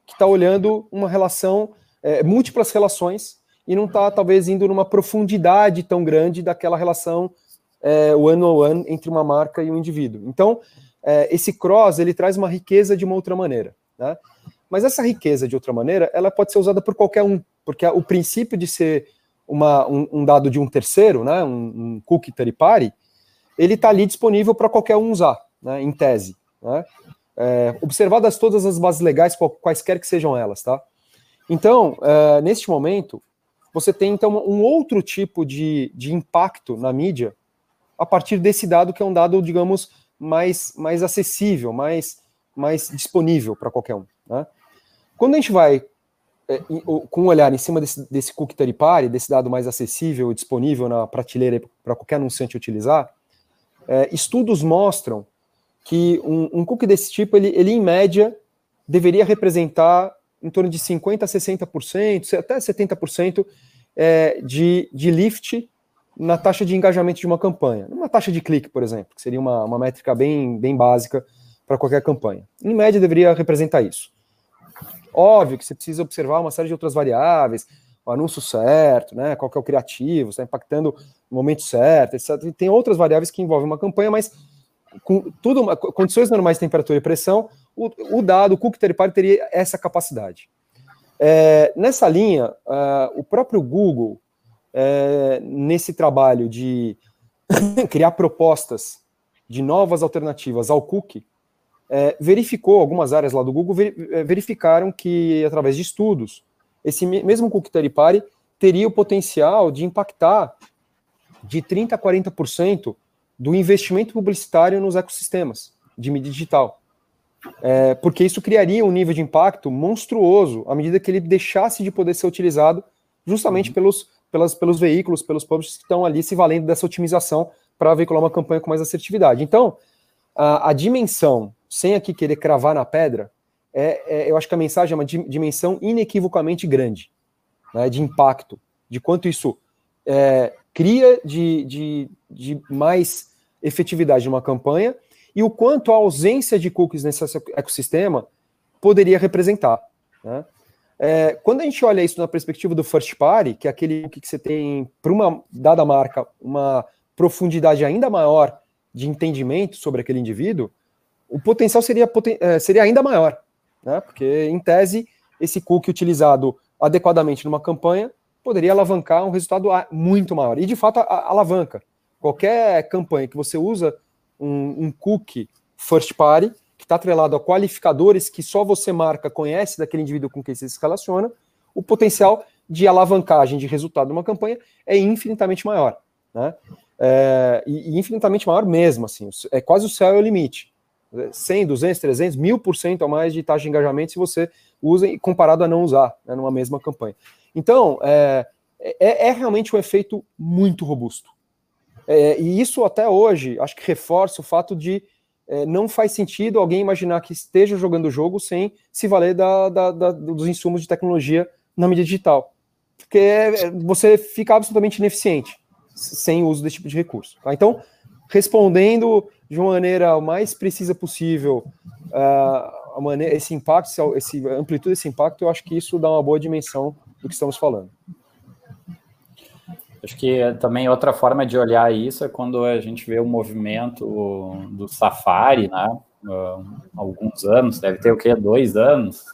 que está olhando uma relação, é, múltiplas relações, e não está talvez indo numa profundidade tão grande daquela relação é, one-on-one entre uma marca e um indivíduo. Então, é, esse cross, ele traz uma riqueza de uma outra maneira, né? Mas essa riqueza de outra maneira, ela pode ser usada por qualquer um, porque o princípio de ser uma, um, um dado de um terceiro, né, um, um cookie third party, ele está ali disponível para qualquer um usar, né, em tese. Né? É, observadas todas as bases legais, quaisquer que sejam elas, tá? Então, é, neste momento, você tem então um outro tipo de, de impacto na mídia a partir desse dado que é um dado, digamos, mais, mais acessível, mais, mais disponível para qualquer um. Né? Quando a gente vai é, com um olhar em cima desse, desse cookie third desse dado mais acessível e disponível na prateleira para qualquer anunciante utilizar, é, estudos mostram que um, um, cookie desse tipo, ele, ele em média deveria representar em torno de 50% a 60%, até 70% é, de, de lift na taxa de engajamento de uma campanha. Uma taxa de clique, por exemplo, que seria uma, uma métrica bem, bem básica para qualquer campanha. Em média, deveria representar isso. Óbvio que você precisa observar uma série de outras variáveis, o anúncio certo, né, qual que é o criativo, está impactando no momento certo, etc. E tem outras variáveis que envolvem uma campanha, mas com tudo, condições normais de temperatura e pressão, o, o dado, o cookie third teria essa capacidade. É, nessa linha, uh, o próprio Google é, nesse trabalho de criar propostas de novas alternativas ao cookie, é, verificou, algumas áreas lá do Google é, verificaram que, através de estudos, esse mesmo cookie third party teria o potencial de impactar de 30% a 40% do investimento publicitário nos ecossistemas de mídia digital. É, porque isso criaria um nível de impacto monstruoso à medida que ele deixasse de poder ser utilizado justamente uhum. pelos pelas, pelos veículos, pelos publishers que estão ali se valendo dessa otimização para veicular uma campanha com mais assertividade. Então, a, a, dimensão, sem aqui querer cravar na pedra, é, é, eu acho que a mensagem é uma dimensão inequivocamente grande, né, de impacto, de quanto isso é, cria de, de, de mais efetividade numa campanha e o quanto a ausência de cookies nesse ecossistema poderia representar. Né? É, quando a gente olha isso na perspectiva do first party, que é aquele que você tem para uma dada marca uma profundidade ainda maior de entendimento sobre aquele indivíduo, o potencial seria, é, seria ainda maior, né? Porque, em tese, esse cookie utilizado adequadamente numa campanha poderia alavancar um resultado muito maior. E, de fato, alavanca. Qualquer campanha que você usa um, um cookie first party, que está atrelado a qualificadores que só você marca, conhece daquele indivíduo com quem você se relaciona, o potencial de alavancagem de resultado de uma campanha é infinitamente maior. Né? É, e, infinitamente maior mesmo, assim, é quase o céu é o limite. 100, 200, 300, 1000% a mais de taxa de engajamento se você usa comparado a não usar né, numa mesma campanha. Então, é, é, é realmente um efeito muito robusto. É, e isso até hoje, acho que reforça o fato de é, não faz sentido alguém imaginar que esteja jogando o jogo sem se valer da, da, da, dos insumos de tecnologia na mídia digital. Porque é, você fica absolutamente ineficiente sem o uso desse tipo de recurso. Tá? Então, respondendo de uma maneira mais precisa possível uh, a maneira, esse impacto, esse amplitude desse impacto, eu acho que isso dá uma boa dimensão do que estamos falando. Acho que também outra forma de olhar isso é quando a gente vê o movimento do Safari, né? Uh, alguns anos, deve ter o quê? Dois anos,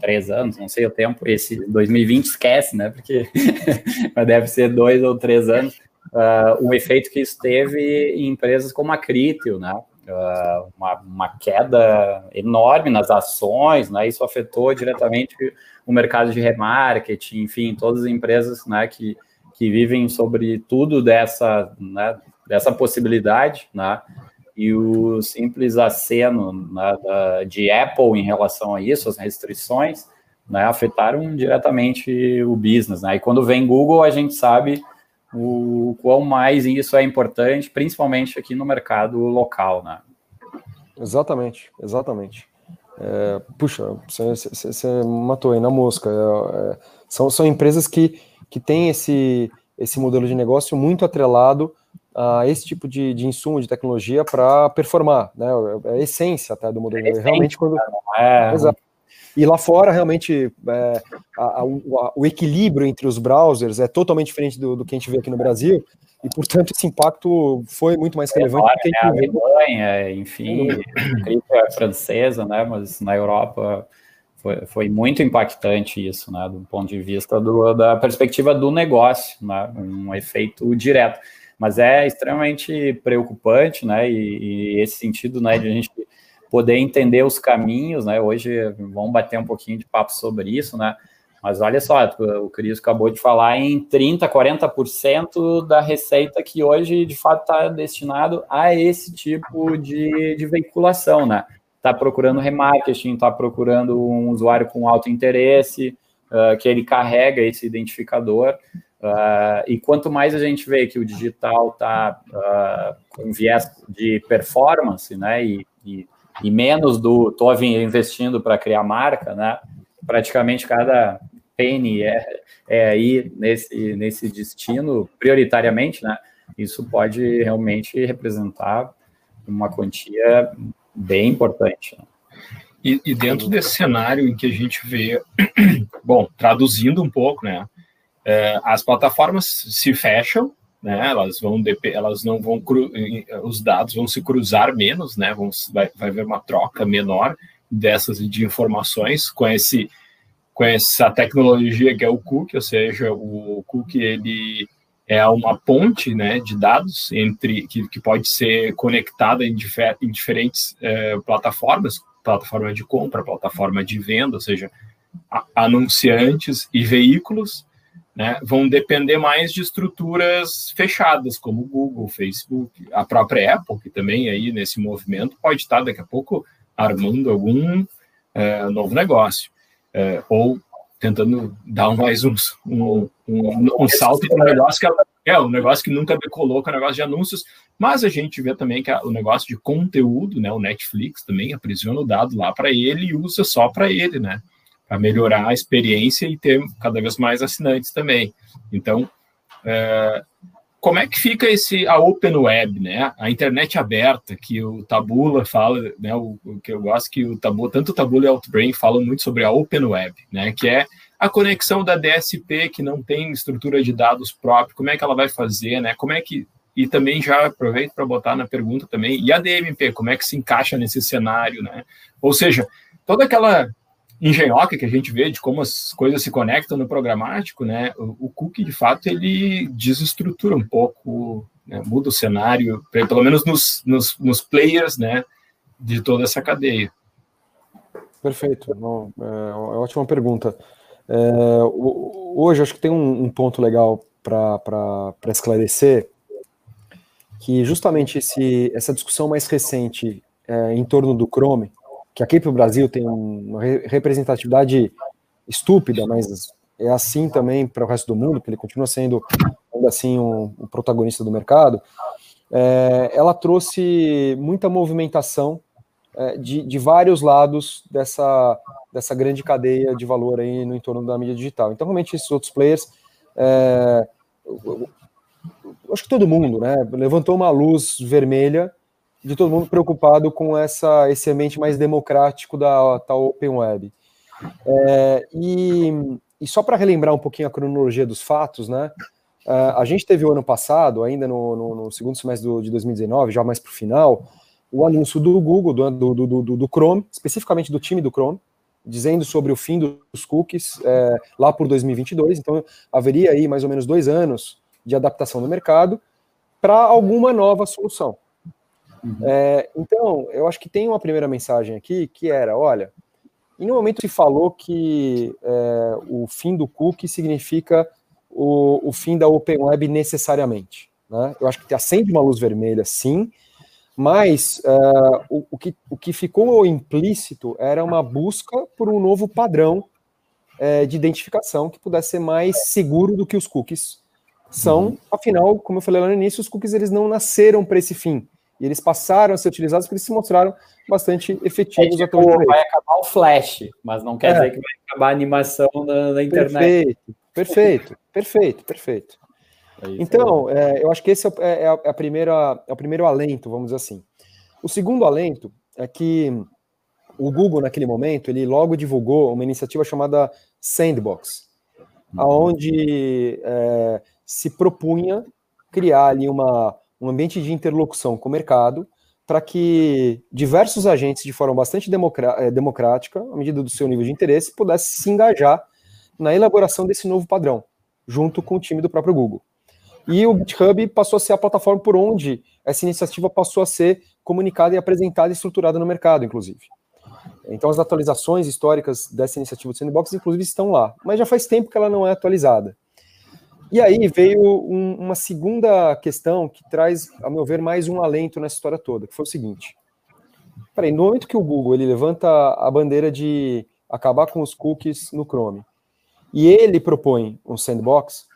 três anos, não sei o tempo. Esse 2020 esquece, né? Porque deve ser dois ou três anos. Uh, o efeito que isso teve em empresas como a Criteo, né? Uh, uma, uma, queda enorme nas ações, né? Isso afetou diretamente o mercado de remarketing, enfim, todas as empresas, né? Que que vivem sobre tudo dessa, né, dessa possibilidade, né? E o simples aceno né, da, de Apple em relação a isso, as restrições, né, afetaram diretamente o business. Né? E quando vem Google, a gente sabe o quão mais isso é importante, principalmente aqui no mercado local. Né? Exatamente, exatamente. É, puxa, você, matou aí na mosca. É, é, são, são empresas que que tem esse, esse modelo de negócio muito atrelado a esse tipo de, de insumo de tecnologia para performar, né? É a essência até do modelo. É realmente quando é... Exato. E lá fora, realmente, é, a, a, o equilíbrio entre os browsers é totalmente diferente do, do, que a gente vê aqui no Brasil, e, portanto, esse impacto foi muito mais relevante. É, que a, gente... a Alemanha, enfim, a é francesa, né, mas na Europa foi, foi muito impactante isso, né, do ponto de vista do, da perspectiva do negócio, né, um efeito direto. Mas é extremamente preocupante, né, e, e esse sentido, né, de a gente poder entender os caminhos, né, hoje vamos bater um pouquinho de papo sobre isso, né, mas olha só, o Cris acabou de falar em 30%, 40% da receita que hoje, de fato, está destinado a esse tipo de, de veiculação, né? está procurando remarketing, está procurando um usuário com alto interesse, uh, que ele carrega esse identificador. Uh, e quanto mais a gente vê que o digital está uh, com viés de performance, né, e, e, e menos do estou investindo para criar marca, né, praticamente cada penny é, é aí nesse, nesse destino prioritariamente, né, isso pode realmente representar uma quantia bem importante. Né? E, e, dentro desse cenário em que a gente vê, bom, traduzindo um pouco, né, é, as plataformas se fecham, né, elas vão, elas não vão, os dados vão se cruzar menos, né, vão, vai, vai haver uma troca menor dessas de informações com esse com essa tecnologia que é o cookie, ou seja, o cookie ele é uma ponte né, de dados entre que, que pode ser conectada em, difer, em diferentes é, plataformas, plataforma de compra, plataforma de venda, ou seja, anunciantes e veículos né, vão depender mais de estruturas fechadas, como Google, Facebook, a própria Apple, que também aí nesse movimento pode estar daqui a pouco armando algum é, novo negócio, é, ou tentando dar mais um, um, um, um salto para um negócio que é um negócio que nunca decolou, que é um negócio de anúncios, mas a gente vê também que o negócio de conteúdo, né, o Netflix também aprisiona o dado lá para ele e usa só para ele, né, para melhorar a experiência e ter cada vez mais assinantes também. Então, é, como é que fica esse a open web, né? A internet aberta que o Tabula fala, né? O, o que eu gosto que o Tabula, tanto o Tabula e o Outbrain falam muito sobre a open web, né? Que é a conexão da DSP que não tem estrutura de dados própria, como é que ela vai fazer, né? Como é que e também já aproveito para botar na pergunta também, e a DMP, como é que se encaixa nesse cenário, né? Ou seja, toda aquela engenhoca que a gente vê de como as coisas se conectam no programático, né? O, o cookie, de fato, ele desestrutura um pouco, né? muda o cenário, pelo menos nos, nos, nos, players, né? De toda essa cadeia. Perfeito, é, é ótima pergunta. É, hoje acho que tem um, um ponto legal para esclarecer, que justamente esse, essa discussão mais recente é, em torno do Chrome, que aqui para o Brasil tem uma representatividade estúpida, mas é assim também para o resto do mundo, que ele continua sendo ainda assim um, um protagonista do mercado, é, ela trouxe muita movimentação é, de, de, vários lados dessa, dessa grande cadeia de valor aí no entorno da mídia digital. Então, realmente, esses outros players, é, acho que todo mundo, né, levantou uma luz vermelha de todo mundo preocupado com essa, esse ambiente mais democrático da, da Open Web. É, e, e, só para relembrar um pouquinho a cronologia dos fatos, né? É, a gente teve o ano passado, ainda no, no, no segundo semestre do, de 2019, já mais para o final, o anúncio do Google, do, do, do, do, Chrome, especificamente do time do Chrome, dizendo sobre o fim dos cookies é, lá por 2022. Então, haveria aí mais ou menos dois anos de adaptação no mercado para alguma nova solução. Uhum. É, então, eu acho que tem uma primeira mensagem aqui que era: olha, em no momento se falou que é, o fim do cookie significa o, o fim da Open Web necessariamente. Né? Eu acho que acende uma luz vermelha, sim, mas uh, o, o, que, o que ficou implícito era uma busca por um novo padrão é, de identificação que pudesse ser mais seguro do que os cookies são. Uhum. Afinal, como eu falei lá no início, os cookies eles não nasceram para esse fim. E eles passaram a ser utilizados porque eles se mostraram bastante efetivos. É, tipo, vai acabar o Flash, mas não quer é. dizer que vai acabar a animação na, na internet. Perfeito, perfeito, perfeito, perfeito. É então, é, eu acho que esse é, é, é, a primeira, é o primeiro alento, vamos dizer assim. O segundo alento é que o Google, naquele momento, ele logo divulgou uma iniciativa chamada Sandbox, uhum. onde é, se propunha criar ali uma, um ambiente de interlocução com o mercado para que diversos agentes, de forma bastante é, democrática, à medida do seu nível de interesse, pudessem se engajar na elaboração desse novo padrão, junto com o time do próprio Google. E o GitHub passou a ser a plataforma por onde essa iniciativa passou a ser comunicada e apresentada e estruturada no mercado, inclusive. Então, as atualizações históricas dessa iniciativa do Sandbox, inclusive, estão lá, mas já faz tempo que ela não é atualizada. E aí veio um, uma segunda questão que traz, a meu ver, mais um alento nessa história toda, que foi o seguinte. Peraí, no momento que o Google ele levanta a bandeira de acabar com os cookies no Chrome, e ele propõe um sandbox,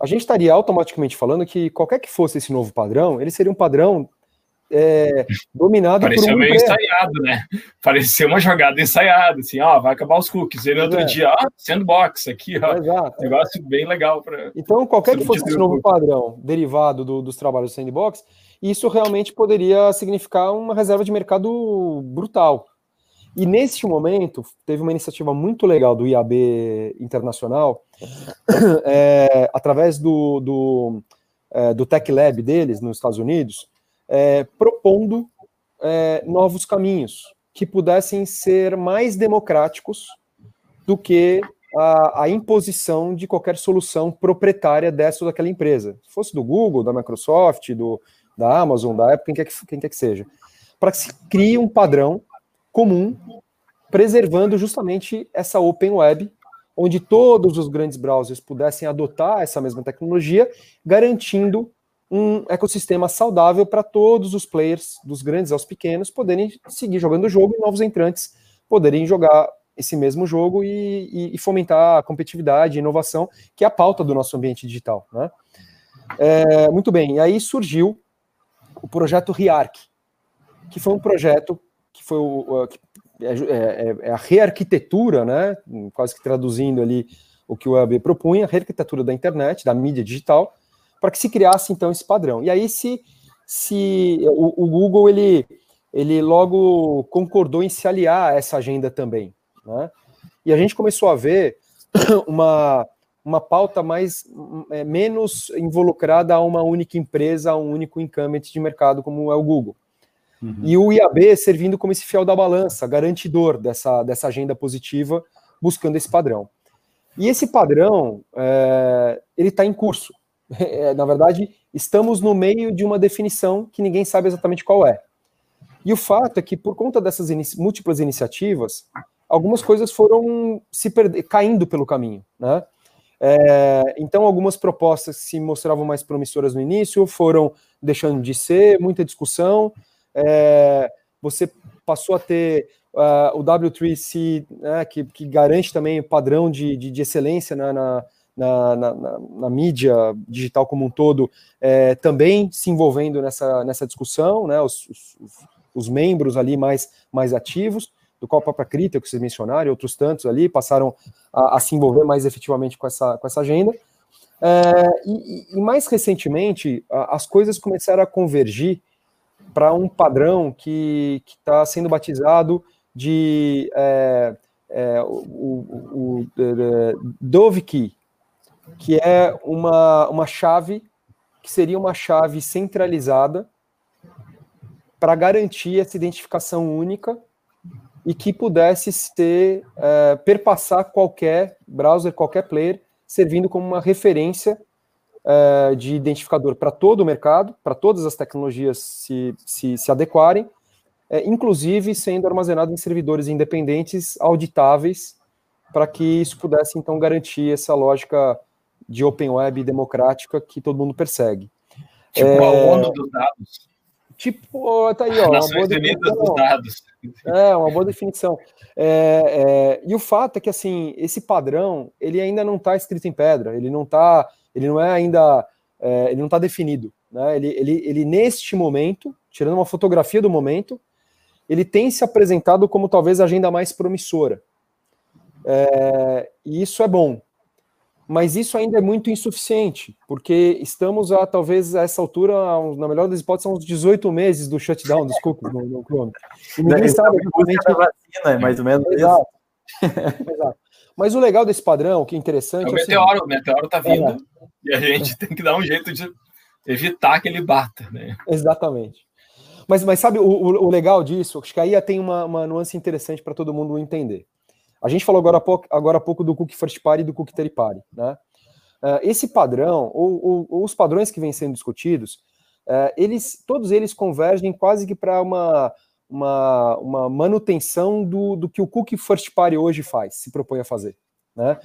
a gente estaria automaticamente falando que qualquer que fosse esse novo padrão, ele seria um padrão é, dominado Pareceu por um meio ensaiado, né? Pareceu uma jogada ensaiada, assim, ó, vai acabar os cookies. E no outro é. dia, ó, sandbox aqui, ó. Exato. Negócio bem legal para. Então, qualquer que fosse esse novo padrão derivado do, dos trabalhos do sandbox, isso realmente poderia significar uma reserva de mercado brutal. E neste momento, teve uma iniciativa muito legal do IAB Internacional, é, através do, do, é, do Tech Lab deles nos Estados Unidos, é, propondo é, novos caminhos que pudessem ser mais democráticos do que a, a, imposição de qualquer solução proprietária dessa ou daquela empresa. Se fosse do Google, da Microsoft, do, da Amazon, da Apple, quem quer que, quem quer que seja. Para que se crie um padrão comum, preservando justamente essa open web, onde todos os grandes browsers pudessem adotar essa mesma tecnologia, garantindo um ecossistema saudável para todos os players, dos grandes aos pequenos, poderem seguir jogando o jogo e novos entrantes poderem jogar esse mesmo jogo e, e, fomentar a competitividade e inovação, que é a pauta do nosso ambiente digital. Né? É, muito bem, e aí surgiu o projeto RIARC, que foi um projeto que foi o, que é, é, é, a rearquitetura, né, quase que traduzindo ali o que o EAB propunha, a rearquitetura da internet, da mídia digital, para que se criasse então esse padrão. E aí se, se o, o, Google ele, ele logo concordou em se aliar a essa agenda também, né? E a gente começou a ver uma, uma pauta mais é, menos involucrada a uma única empresa, a um único incumbent de mercado, como é o Google. Uhum. E o IAB servindo como esse fiel da balança, garantidor dessa, dessa agenda positiva, buscando esse padrão. E esse padrão, é, ele está em curso. É, na verdade, estamos no meio de uma definição que ninguém sabe exatamente qual é. E o fato é que, por conta dessas múltiplas iniciativas, algumas coisas foram se caindo pelo caminho. Né? É, então, algumas propostas que se mostravam mais promissoras no início foram deixando de ser, muita discussão. É, você passou a ter uh, o W3C, né, que, que, garante também o padrão de, de, de excelência na, na, na, na, na, mídia digital como um todo, é, também se envolvendo nessa, nessa discussão, né, os, os, os membros ali mais, mais ativos do qual a própria Crita, que vocês mencionaram, e outros tantos ali, passaram a, a, se envolver mais efetivamente com essa, com essa agenda. É, e, e, mais recentemente, as coisas começaram a convergir para um padrão que está sendo batizado de é, é, o, o, o Dove Key, que é uma, uma chave que seria uma chave centralizada para garantir essa identificação única e que pudesse ser é, perpassar qualquer browser, qualquer player, servindo como uma referência é, de identificador para todo o mercado, para todas as tecnologias se, se, se adequarem, é, inclusive sendo armazenado em servidores independentes auditáveis, para que isso pudesse então garantir essa lógica de open web democrática que todo mundo persegue. Tipo é... a ONU dos dados. Tipo, tá aí, ó. Nações Unidas dos dados. É, uma boa definição. É, é, e o fato é que, assim, esse padrão, ele ainda não está escrito em pedra, ele não está, ele não é ainda, é, ele não está definido. Né? Ele, ele, ele, neste momento, tirando uma fotografia do momento, ele tem se apresentado como talvez a agenda mais promissora. É, e isso é bom, mas isso ainda é muito insuficiente, porque estamos a talvez a essa altura, na melhor das hipóteses, uns 18 meses do shutdown dos cookies no, no Chrome. E ninguém é, sabe exatamente. vacina, é mais ou menos Exato. Exato. Mas o legal desse padrão, que é interessante. É o meteoro, assim, o meteoro tá vindo é. e a gente tem que dar um jeito de evitar que ele bata, né? Exatamente. Mas, mas sabe o, o, o legal disso? Acho que aí tem uma, uma nuance interessante para todo mundo entender. A gente falou agora há pouco, agora há pouco do cookie first party e do cookie third party, né? Uh, esse padrão, ou, ou, ou, os padrões que vêm sendo discutidos, uh, eles, todos eles convergem quase que para uma, uma, uma, manutenção do, do que o cookie first party hoje faz, se propõe a fazer. Né?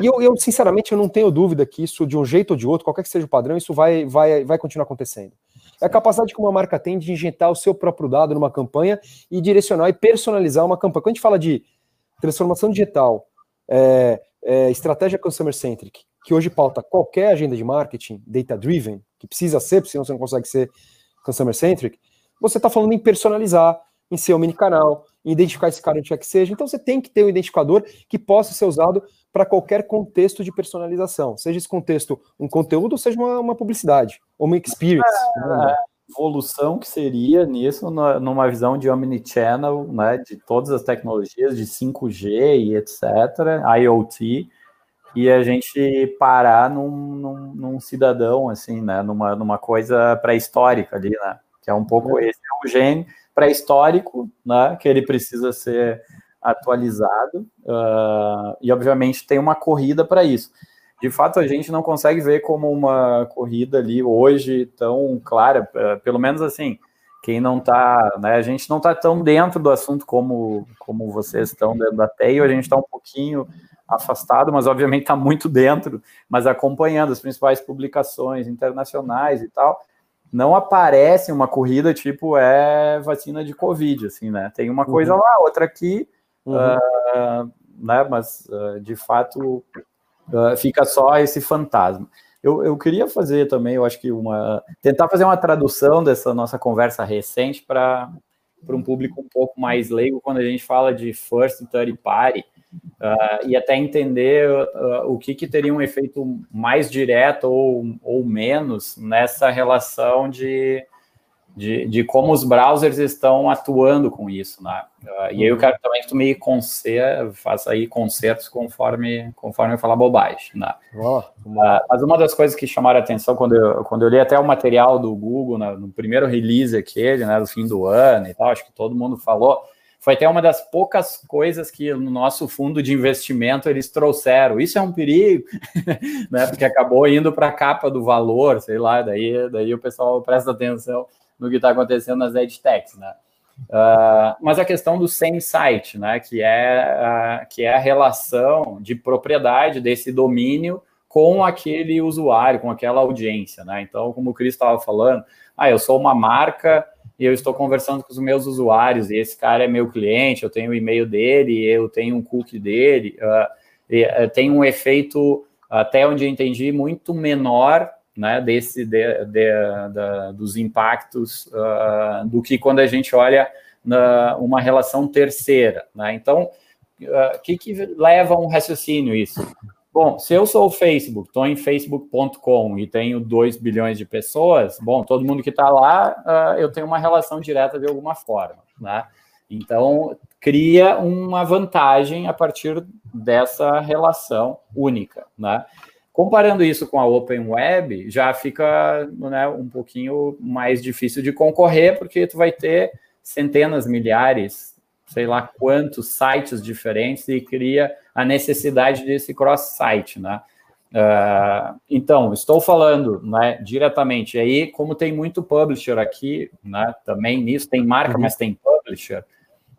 E eu, eu, sinceramente, eu não tenho dúvida que isso, de um jeito ou de outro, qualquer que seja o padrão, isso vai, vai, vai continuar acontecendo. É a capacidade que uma marca tem de injetar o seu próprio dado numa campanha e direcionar e personalizar uma campanha. Quando a gente fala de transformação digital, é, é, estratégia consumer-centric, que hoje pauta qualquer agenda de marketing, data-driven, que precisa ser, porque senão você não consegue ser consumer-centric, você está falando em personalizar, em ser um mini-canal, em identificar esse cara onde quer que seja. Então você tem que ter um identificador que possa ser usado para qualquer contexto de personalização, seja esse contexto um conteúdo seja uma, uma publicidade, ou uma experience. É, evolução que seria nisso numa visão de omnichannel, né, de todas as tecnologias de 5G e etc, IoT, e a gente parar num, num, num cidadão assim, né, numa, numa coisa pré-histórica ali, né, que é um pouco é. esse é o gene pré-histórico, né, que ele precisa ser atualizado, uh, e obviamente tem uma corrida para isso de fato a gente não consegue ver como uma corrida ali hoje tão clara, é, pelo menos assim, quem não está, né, a gente não está tão dentro do assunto como, como vocês estão dentro da TEI, a gente está um pouquinho afastado, mas obviamente está muito dentro, mas acompanhando as principais publicações internacionais e tal, não aparece uma corrida tipo é vacina de Covid, assim, né? Tem uma coisa uhum. lá, outra aqui, uhum. uh, né? Mas uh, de fato Uh, fica só esse fantasma. Eu, eu queria fazer também, eu acho que uma. tentar fazer uma tradução dessa nossa conversa recente para um público um pouco mais leigo quando a gente fala de first third party. Uh, e até entender uh, o que, que teria um efeito mais direto ou, ou menos nessa relação de, de, de como os browsers estão atuando com isso, né? Uh, e aí eu uhum. quero também que tu me conser, faça aí concertos conforme, conforme eu falar bobagem, né? Oh, uh, mas uma das coisas que chamaram a atenção quando eu, quando eu li até o material do Google né, no primeiro release aquele, né, do fim do ano e tal, acho que todo mundo falou, foi até uma das poucas coisas que no nosso fundo de investimento eles trouxeram. Isso é um perigo, né? Porque acabou indo para a capa do valor, sei lá, daí, daí o pessoal presta atenção no que está acontecendo nas edtechs, né? Uh, mas a questão do same site, né, que é, uh, que é a relação de propriedade desse domínio com aquele usuário, com aquela audiência, né? Então, como o Cris estava falando, ah, eu sou uma marca e eu estou conversando com os meus usuários, e esse cara é meu cliente, eu tenho o e-mail dele, eu tenho um cookie dele, uh, e, tem um efeito, até onde eu entendi, muito menor né, desse, de, de, de, dos impactos uh, do que quando a gente olha na, uma relação terceira. Né? Então, o uh, que, que leva a um raciocínio isso? Bom, se eu sou o Facebook, estou em facebook.com e tenho 2 bilhões de pessoas, bom, todo mundo que está lá, uh, eu tenho uma relação direta de alguma forma. Né? Então, cria uma vantagem a partir dessa relação única. Né? Comparando isso com a Open Web, já fica né, um pouquinho mais difícil de concorrer, porque tu vai ter centenas, milhares, sei lá quantos sites diferentes e cria a necessidade desse cross-site, né? Uh, então, estou falando né, diretamente aí, como tem muito publisher aqui, né, também nisso, tem marca, uhum. mas tem publisher,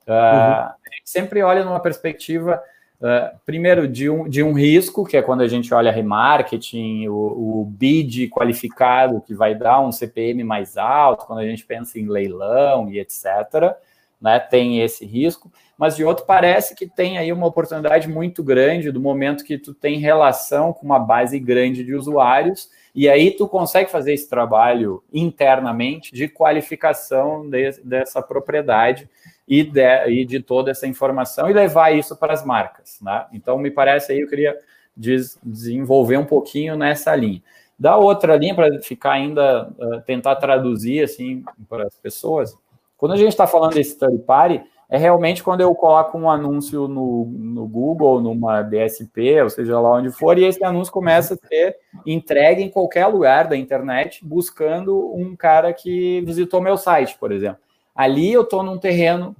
uh, uhum. a gente sempre olha numa perspectiva Uh, primeiro, de um, de um risco, que é quando a gente olha remarketing, o, o bid qualificado, que vai dar um CPM mais alto, quando a gente pensa em leilão e etc., né, tem esse risco, mas de outro parece que tem aí uma oportunidade muito grande do momento que tu tem relação com uma base grande de usuários, e aí tu consegue fazer esse trabalho internamente de qualificação de, dessa propriedade e de, e de toda essa informação e levar isso para as marcas. Né? Então, me parece aí, eu queria des, desenvolver um pouquinho nessa linha. Da outra linha, para ficar ainda, uh, tentar traduzir assim para as pessoas, quando a gente está falando desse third party, é realmente quando eu coloco um anúncio no, no Google, numa DSP, ou seja lá onde for, e esse anúncio começa a ser entregue em qualquer lugar da internet, buscando um cara que visitou meu site, por exemplo. Ali eu estou num terreno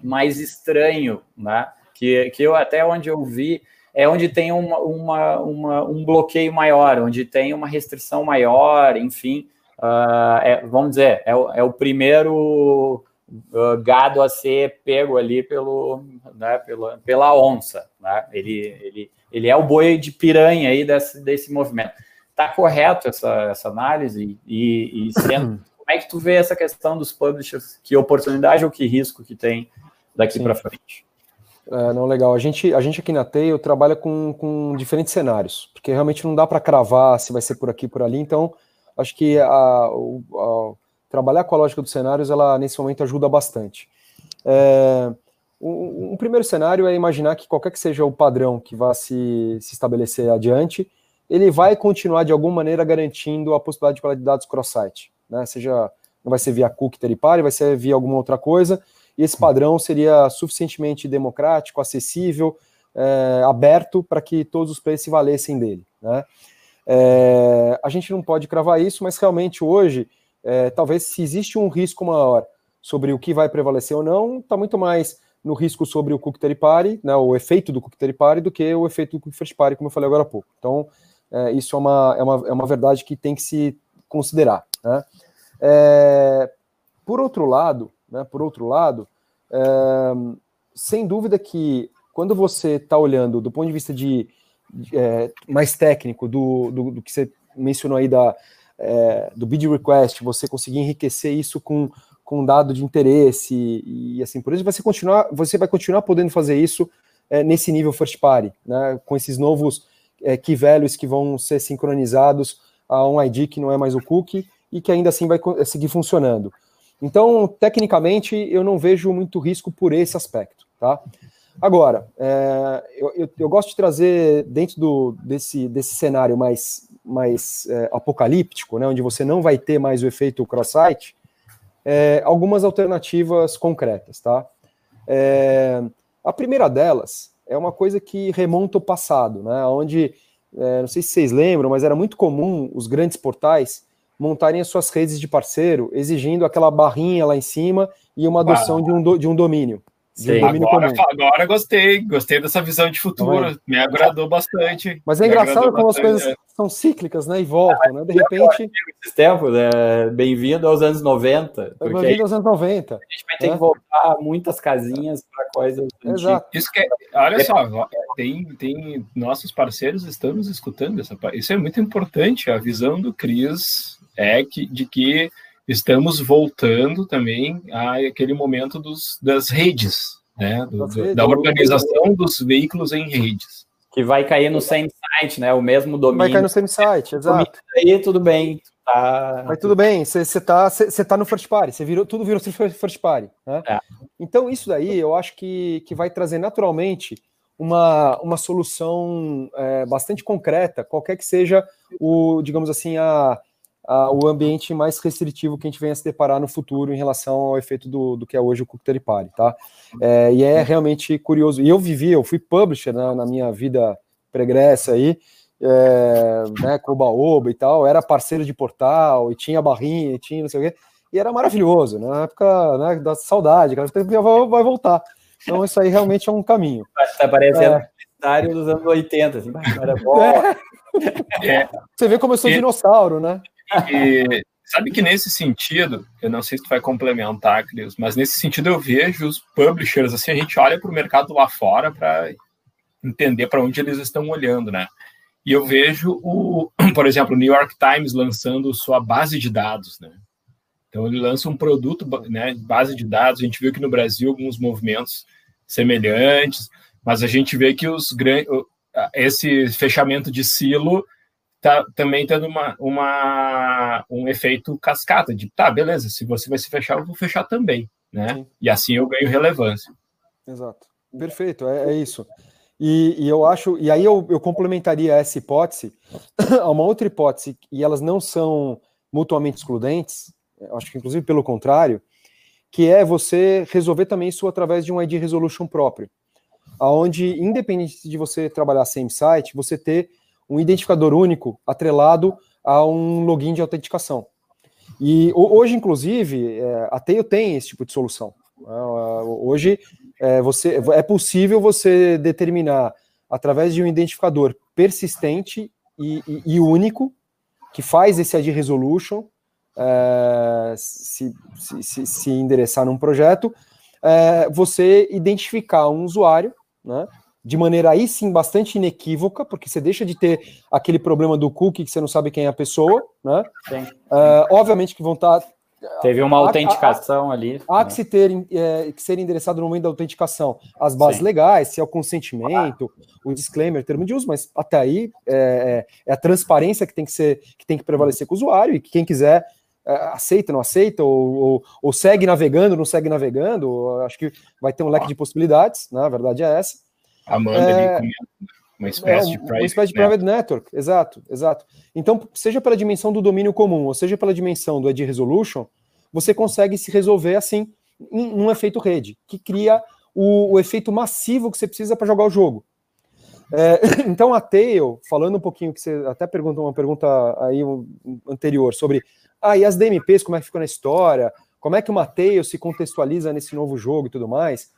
mais estranho, né? Que, que eu até onde eu vi é onde tem uma, uma, uma um bloqueio maior, onde tem uma restrição maior, enfim. Uh, é, vamos dizer, é, é o primeiro uh, gado a ser pego ali pelo, né, pela, pela onça. Né? Ele, ele, ele é o boi de piranha aí desse, desse movimento. Está correto essa, essa análise e, e sendo é que tu vê essa questão dos publishers? Que oportunidade ou que risco que tem daqui para frente? É, não, legal. A gente, a gente aqui na Tail trabalha com, com diferentes cenários, porque realmente não dá para cravar se vai ser por aqui por ali. Então, acho que a, a, a, trabalhar com a lógica dos cenários, ela nesse momento ajuda bastante. É, um, um, primeiro cenário é imaginar que qualquer que seja o padrão que vá se, se estabelecer adiante, ele vai continuar de alguma maneira garantindo a possibilidade de qualidade de dados cross-site né? Seja não vai ser via cookie teripare, vai ser via alguma outra coisa. E esse padrão seria suficientemente democrático, acessível, é, aberto para que todos os players se valessem dele. Né? É, a gente não pode cravar isso, mas realmente hoje, é, talvez se existe um risco maior sobre o que vai prevalecer ou não, está muito mais no risco sobre o cookie teripare, né, o efeito do cookie teripare, do que o efeito do cookie first party, como eu falei agora há pouco. Então, isso é uma, é, uma, é uma verdade que tem que se considerar. Né? É, por outro lado, né, por outro lado, é, sem dúvida que quando você está olhando do ponto de vista de, de é, mais técnico do, do, do, que você mencionou aí da, é, do bid request, você conseguir enriquecer isso com, com dado de interesse e, e assim por isso, você, continuar, você vai continuar podendo fazer isso é, nesse nível first party, né, com esses novos é, key values que vão ser sincronizados a um ID que não é mais o cookie e que ainda assim vai seguir funcionando. Então, tecnicamente, eu não vejo muito risco por esse aspecto, tá? Agora, é, eu, eu, eu, gosto de trazer dentro do, desse, desse cenário mais, mais é, apocalíptico, né, onde você não vai ter mais o efeito cross-site, é, algumas alternativas concretas, tá? É, a primeira delas é uma coisa que remonta ao passado, né? Onde, é, não sei se vocês lembram, mas era muito comum os grandes portais montarem as suas redes de parceiro, exigindo aquela barrinha lá em cima e uma adoção de, um do, de um domínio. Sim, agora, agora gostei, gostei dessa visão de futuro, me agradou bastante. Mas é engraçado como as coisas é. são cíclicas, né, e voltam, né, de repente... Esses tempos, é, bem-vindo aos anos 90. Bem-vindo aos anos 90. A gente vai ter né? que voltar muitas casinhas para coisas Exato. Isso que é, olha só, tem, tem nossos parceiros estamos escutando essa isso é muito importante, a visão do Cris é que, de que estamos voltando também àquele momento dos, das redes, né? Do, do, da organização dos veículos em redes. Que vai cair no same site, né? O mesmo domínio. Vai cair no same site, exato. Aí tudo bem. Tá... Mas tudo bem, você está tá no first party, você virou, tudo virou first party. Né? É. Então, isso daí eu acho que, que vai trazer naturalmente uma, uma solução é, bastante concreta, qualquer que seja o, digamos assim, a, o ambiente mais restritivo que a gente venha se deparar no futuro em relação ao efeito do, do que é hoje o Cookie Party, tá? É, e é realmente curioso. E eu vivi, eu fui publisher né, na minha vida pregressa aí, é, né, com o Baoba e tal, era parceiro de portal, e tinha barrinha, e tinha não sei o quê, e era maravilhoso, né, na época né, da saudade, que vai voltar. Então isso aí realmente é um caminho. Tá parecendo é. dos anos 80, assim, era bom. É. Você vê como eu sou dinossauro, né? E sabe que nesse sentido, eu não sei se tu vai complementar, Cris, mas nesse sentido eu vejo os publishers, assim, a gente olha para o mercado lá fora para entender para onde eles estão olhando, né? E eu vejo, o, por exemplo, o New York Times lançando sua base de dados, né? Então ele lança um produto, né, base de dados. A gente viu que no Brasil alguns movimentos semelhantes, mas a gente vê que os esse fechamento de silo tá também tendo uma, uma, um efeito cascata de tá, beleza, se você vai se fechar, eu vou fechar também, né? Sim. E assim eu ganho relevância. Exato. Perfeito, é, é isso. E, e, eu acho, e aí eu, eu complementaria essa hipótese a uma outra hipótese, e elas não são mutuamente excludentes, acho que inclusive pelo contrário, que é você resolver também isso através de um ID resolution próprio, aonde independente de você trabalhar sem site, você ter um identificador único atrelado a um login de autenticação. E hoje, inclusive, é, a Tail tem esse tipo de solução. Né? Hoje é, você, é possível você determinar através de um identificador persistente e, e, e único que faz esse ID resolution é, se, se, se, endereçar num projeto, é, você identificar um usuário, né, de maneira aí sim bastante inequívoca, porque você deixa de ter aquele problema do cookie que você não sabe quem é a pessoa, né? Uh, obviamente que vão estar. Tá, Teve uma autenticação há, ali. Há né? que, ter, é, que ser endereçado no momento da autenticação as bases sim. legais, se é o consentimento, o disclaimer, termo de uso, mas até aí é, é, é a transparência que tem que ser, que tem que prevalecer com o usuário e que quem quiser é, aceita, não aceita, ou, ou, ou, segue navegando, não segue navegando, acho que vai ter um leque de possibilidades, né? a verdade é essa. Amanda é, ali uma espécie, é, de, private, uma espécie de private network. Exato, exato. Então, seja pela dimensão do domínio comum, ou seja pela dimensão do ID resolution, você consegue se resolver assim em um efeito rede, que cria o, o efeito massivo que você precisa para jogar o jogo. É, então a Tail, falando um pouquinho que você até perguntou uma pergunta aí anterior sobre ah, e as DMPs, como é que ficou na história, como é que o Tail se contextualiza nesse novo jogo e tudo mais.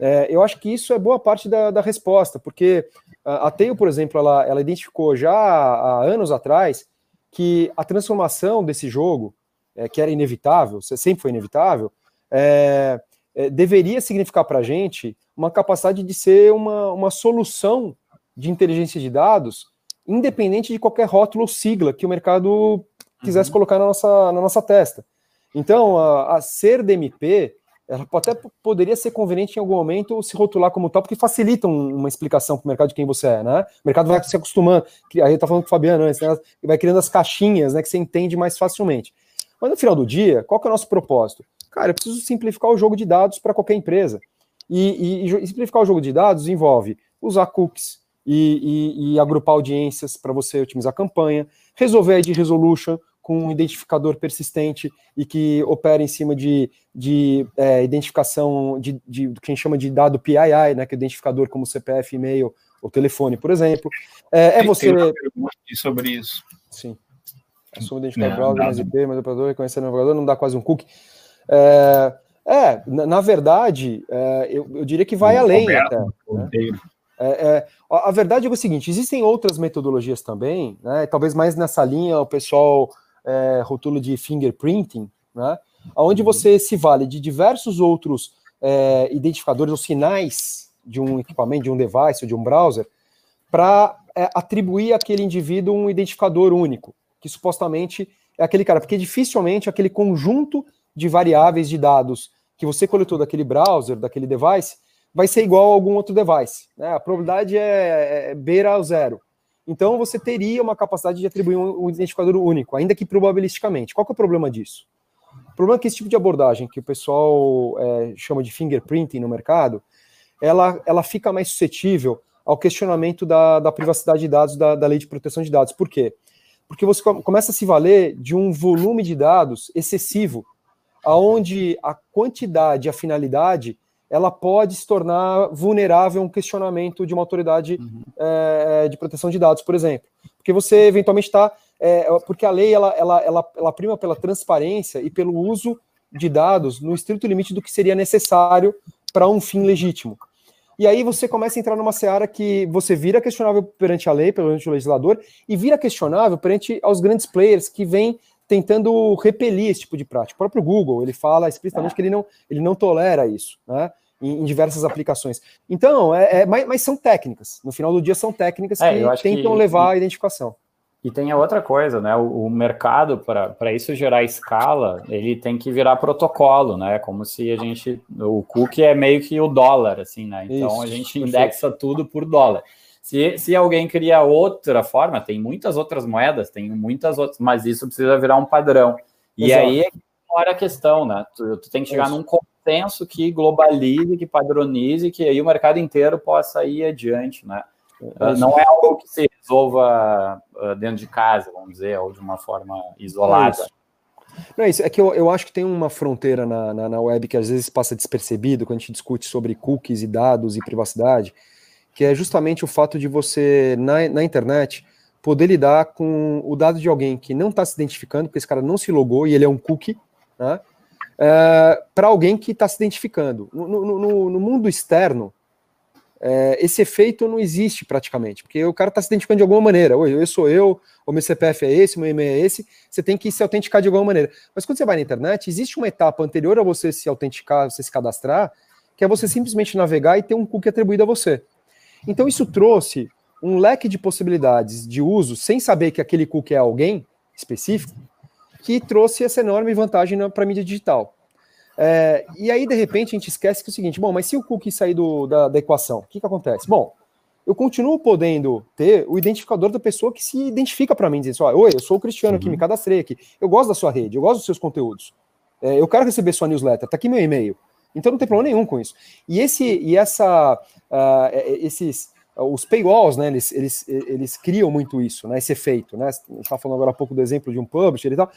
É, eu acho que isso é boa parte da, da resposta, porque a Tail, por exemplo, ela, ela identificou já há anos atrás que a transformação desse jogo, é, que era inevitável, sempre foi inevitável, é, é, deveria significar para a gente uma capacidade de ser uma, uma solução de inteligência de dados, independente de qualquer rótulo ou sigla que o mercado quisesse uhum. colocar na nossa, na nossa testa. Então, a, a ser DMP ela até poderia ser conveniente em algum momento se rotular como tal, porque facilita uma explicação para o mercado de quem você é, né? O mercado vai se acostumando, aí tá falando com o Fabiano antes, né? vai criando as caixinhas, né, que você entende mais facilmente. Mas no final do dia, qual que é o nosso propósito? Cara, eu preciso simplificar o jogo de dados para qualquer empresa. E, e, e, simplificar o jogo de dados envolve usar cookies e, e agrupar audiências para você otimizar a campanha, resolver a ID resolution, com um identificador persistente e que opera em cima de, de é, identificação de, de, do que a gente chama de dado PII, né, que é identificador como CPF, e-mail ou telefone, por exemplo. É, é você. sobre isso. Sim. Assume identificador é, browser, mais IP, mais operador, reconhecer o navegador, não dá quase um cookie. É, é na, na verdade, é, eu, eu, diria que vai além Roberto, até. Né? É, é, a verdade é o seguinte: existem outras metodologias também, né, talvez mais nessa linha o pessoal é, de fingerprinting, né, onde você se vale de diversos outros é, identificadores ou sinais de um equipamento, de um device de um browser, para é, atribuir àquele indivíduo um identificador único que supostamente é aquele cara, porque dificilmente aquele conjunto de variáveis de dados que você coletou daquele browser, daquele device, vai ser igual a algum outro device. Né? A probabilidade é, é beira ao zero. Então você teria uma capacidade de atribuir um, um identificador único, ainda que probabilisticamente. Qual que é o problema disso? O problema é que esse tipo de abordagem, que o pessoal é, chama de fingerprinting no mercado, ela, ela fica mais suscetível ao questionamento da, da privacidade de dados, da, da lei de proteção de dados. Por quê? porque você começa a se valer de um volume de dados excessivo, aonde a quantidade, a finalidade, ela pode se tornar vulnerável a um questionamento de uma autoridade uhum. é, de proteção de dados, por exemplo. Porque você eventualmente está. É, porque a lei ela, ela, ela, ela prima pela transparência e pelo uso de dados no estrito limite do que seria necessário para um fim legítimo. E aí você começa a entrar numa seara que você vira questionável perante a lei, perante o legislador, e vira questionável perante aos grandes players que vêm tentando repelir esse tipo de prática. O próprio Google, ele fala explicitamente é. que ele não, ele não tolera isso, né? Em, em diversas aplicações. Então, é, é mas, mas, são técnicas. No final do dia, são técnicas é, que tentam que, levar a identificação. E tem a outra coisa, né? O, o mercado, para isso gerar escala, ele tem que virar protocolo, né? Como se a gente. O cookie é meio que o dólar, assim, né? Então isso, a gente indexa tudo por dólar. Se, se alguém cria outra forma, tem muitas outras moedas, tem muitas outras, mas isso precisa virar um padrão. E Exato. aí é a questão, né? Tu, tu tem que chegar isso. num consenso que globalize, que padronize, que aí o mercado inteiro possa ir adiante, né? É não é algo que se resolva ah, dentro de casa, vamos dizer, ou de uma forma isolada. Não é isso, é que eu, eu acho que tem uma fronteira na, na, na, web que às vezes passa despercebido quando a gente discute sobre cookies e dados e privacidade, que é justamente o fato de você, na, na internet, poder lidar com o dado de alguém que não está se identificando, porque esse cara não se logou e ele é um cookie, né, é, para alguém que está se identificando. No, no, no, mundo externo, é, esse efeito não existe praticamente, porque o cara está se identificando de alguma maneira. Oi, eu sou eu, o meu CPF é esse, o meu e-mail é esse, você tem que se autenticar de alguma maneira. Mas quando você vai na internet, existe uma etapa anterior a você se autenticar, você se cadastrar, que é você simplesmente navegar e ter um cookie atribuído a você. Então isso trouxe um leque de possibilidades de uso, sem saber que aquele cookie é alguém específico, que trouxe essa enorme vantagem para a mídia digital. É, e aí, de repente, a gente esquece que é o seguinte: bom, mas se o cookie sair do, da, da equação, o que, que acontece? Bom, eu continuo podendo ter o identificador da pessoa que se identifica para mim, dizendo assim, oi, eu sou o Cristiano aqui, uhum. me cadastrei aqui, eu gosto da sua rede, eu gosto dos seus conteúdos, é, eu quero receber sua newsletter, tá aqui meu e-mail. Então não tem problema nenhum com isso. E esse e essa uh, esses os paywalls, né, eles, eles, eles criam muito isso, né, esse efeito, né? A gente tá falando agora há pouco do exemplo de um publisher e tal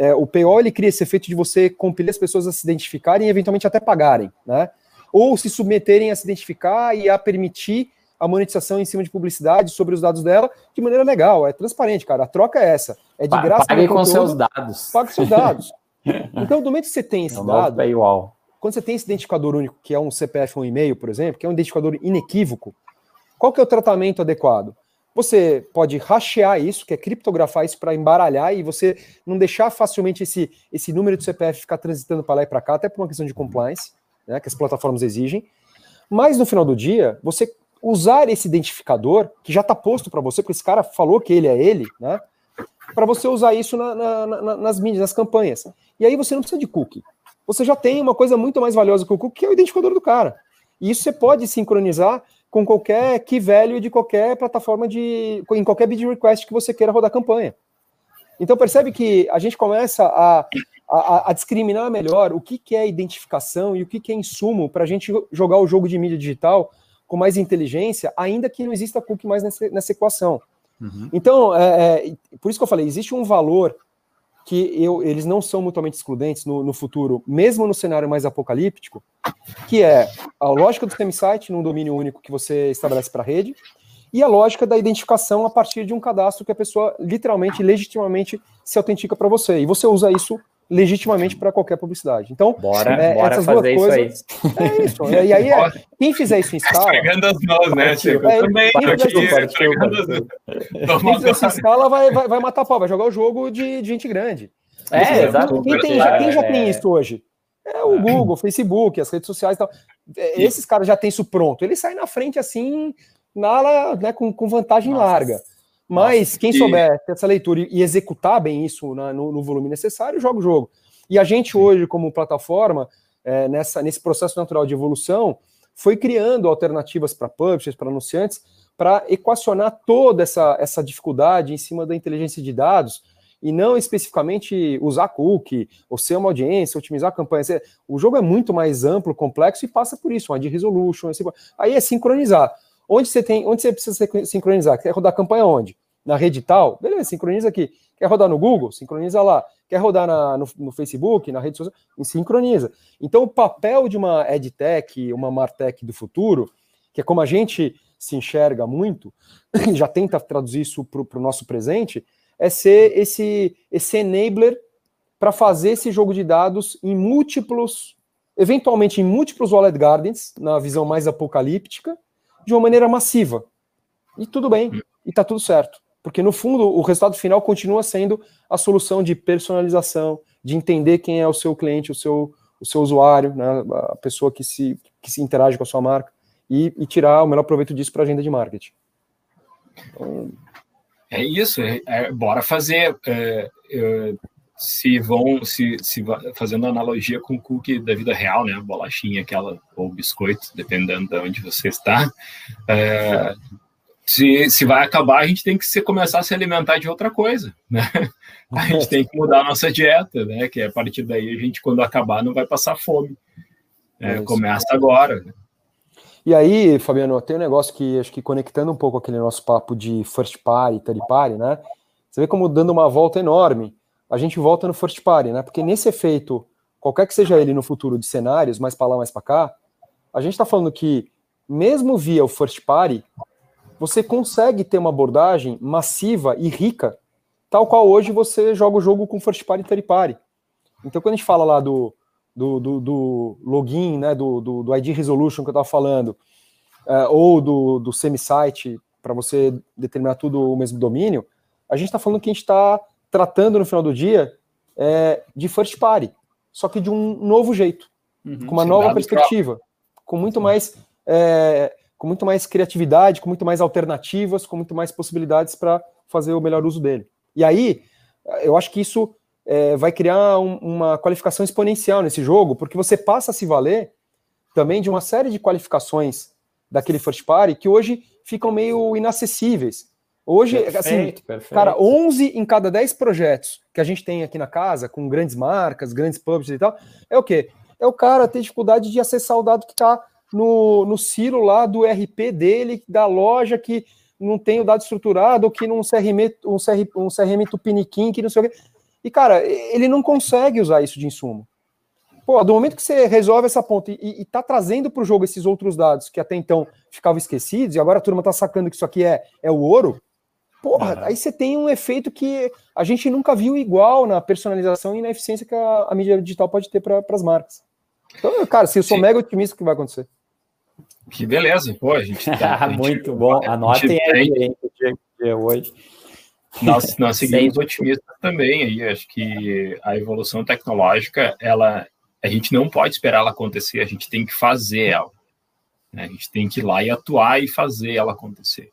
é, o paywall ele cria esse efeito de você compelir as pessoas a se identificarem e eventualmente até pagarem, né? Ou se submeterem a se identificar e a permitir a monetização em cima de publicidade sobre os dados dela de maneira legal, é transparente, cara. A troca é essa. É de graça. Pague com seus dados. Pague seus dados. então, do momento que você tem esse é dado, paywall. quando você tem esse identificador único, que é um CPF ou um e-mail, por exemplo, que é um identificador inequívoco, qual que é o tratamento adequado? Você pode rachear isso, que é criptografar isso para embaralhar e você não deixar facilmente esse, esse número de CPF ficar transitando para lá e para cá, até por uma questão de compliance, né, que as plataformas exigem. Mas no final do dia, você usar esse identificador, que já está posto para você, porque esse cara falou que ele é ele, né? Para você usar isso na, na, na, nas mídias, nas campanhas. E aí você não precisa de cookie. Você já tem uma coisa muito mais valiosa que o cookie, que é o identificador do cara. E isso você pode sincronizar com qualquer key value de qualquer plataforma de. em qualquer bid request que você queira rodar campanha. Então percebe que a gente começa a, a, a discriminar melhor o que, que é identificação e o que, que é insumo para a gente jogar o jogo de mídia digital com mais inteligência, ainda que não exista cookie mais nessa, nessa equação. Uhum. Então, é, é, por isso que eu falei, existe um valor que eu, eles não são mutuamente excludentes no, no, futuro, mesmo no cenário mais apocalíptico, que é a lógica do semi-site num domínio único que você estabelece para a rede, e a lógica da identificação a partir de um cadastro que a pessoa literalmente, legitimamente se autentica para você. E você usa isso legitimamente para qualquer publicidade. Então, bora, é, bora essas duas coisas. Isso é isso. E aí, é, quem fizer isso em escala. Pegando as mãos, né, Chico? É, também. Quem fizer, isso, quem fizer isso em escala vai, vai, vai matar pau, vai jogar o jogo de, de gente grande. É, exato. Quem, tem, já, quem já tem isso hoje? É o Google, o Facebook, as redes sociais e tal. Esses caras já têm isso pronto. Eles saem na frente assim, na, né, com, com vantagem Nossa. larga. Mas quem souber ter essa leitura e executar bem isso na, no, no, volume necessário, joga o jogo. E a gente hoje, como plataforma, é, nessa, nesse processo natural de evolução, foi criando alternativas para publishers, para anunciantes, para equacionar toda essa, essa dificuldade em cima da inteligência de dados e não especificamente usar cookie, ou ser uma audiência, otimizar a campanha. O jogo é muito mais amplo, complexo e passa por isso, uma de resolution. Aí é sincronizar. Onde você tem, onde você precisa sincronizar? Quer rodar campanha onde? Na rede tal? Beleza, sincroniza aqui. Quer rodar no Google? Sincroniza lá. Quer rodar na, no, no, Facebook, na rede social? Sincroniza. Então, o papel de uma EdTech, uma Martech do futuro, que é como a gente se enxerga muito, já tenta traduzir isso para o nosso presente, é ser esse, esse enabler para fazer esse jogo de dados em múltiplos, eventualmente em múltiplos wallet gardens, na visão mais apocalíptica, de uma maneira massiva. E tudo bem, e está tudo certo. Porque no fundo o resultado final continua sendo a solução de personalização, de entender quem é o seu cliente, o seu, o seu usuário, né, a pessoa que se, que se interage com a sua marca, e, e tirar o melhor proveito disso para a agenda de marketing. Então... É isso, é, é, bora fazer. É, é se vão se, se fazendo analogia com o cookie da vida real, né, a bolachinha aquela ou biscoito, dependendo de onde você está, é, se, se vai acabar, a gente tem que se, começar a se alimentar de outra coisa, né? A gente tem que mudar a nossa dieta, né? Que a partir daí a gente, quando acabar, não vai passar fome. É, é começa agora. Né? E aí, Fabiano, tem um negócio que acho que conectando um pouco aquele nosso papo de first party, third party, né? Você vê como dando uma volta enorme a gente volta no first party, né? Porque nesse efeito, qualquer que seja ele no futuro de cenários, mais para lá, mais para cá, a gente está falando que mesmo via o first party, você consegue ter uma abordagem massiva e rica, tal qual hoje você joga o jogo com first party e third party. Então, quando a gente fala lá do, do, do, do login, né, do, do, do, ID resolution que eu estava falando, é, ou do, do semi-site, para você determinar tudo o mesmo domínio, a gente está falando que a gente está tratando no final do dia é, de first party, só que de um novo jeito, uhum, com uma nova perspectiva, próprio. com muito mais é, com muito mais criatividade, com muito mais alternativas, com muito mais possibilidades para fazer o melhor uso dele. E aí, eu acho que isso é, vai criar um, uma qualificação exponencial nesse jogo, porque você passa a se valer também de uma série de qualificações daquele first party que hoje ficam meio inacessíveis. Hoje, perfeito, assim, perfeito. cara, 11 em cada 10 projetos que a gente tem aqui na casa, com grandes marcas, grandes publishers e tal, é o quê? É o cara ter dificuldade de acessar o dado que está no, no silo lá do RP dele, da loja que não tem o dado estruturado, ou que num CRM, um CRM, um CRM tupiniquim, que não sei o quê. E, cara, ele não consegue usar isso de insumo. Pô, do momento que você resolve essa ponta e, está trazendo para o jogo esses outros dados que até então ficavam esquecidos, e agora a turma está sacando que isso aqui é, é o ouro, Porra, uhum. aí você tem um efeito que a gente nunca viu igual na personalização e na eficiência que a, a mídia digital pode ter para as marcas. Então, cara, se eu sou Sim. mega otimista, o que vai acontecer? Que beleza, pô, a gente tá, a gente, Muito bom, anotem aí o dia hoje. Nós, nós seguimos otimistas também aí, acho que a evolução tecnológica, ela, a gente não pode esperar ela acontecer, a gente tem que fazer ela. Né? A gente tem que ir lá e atuar e fazer ela acontecer.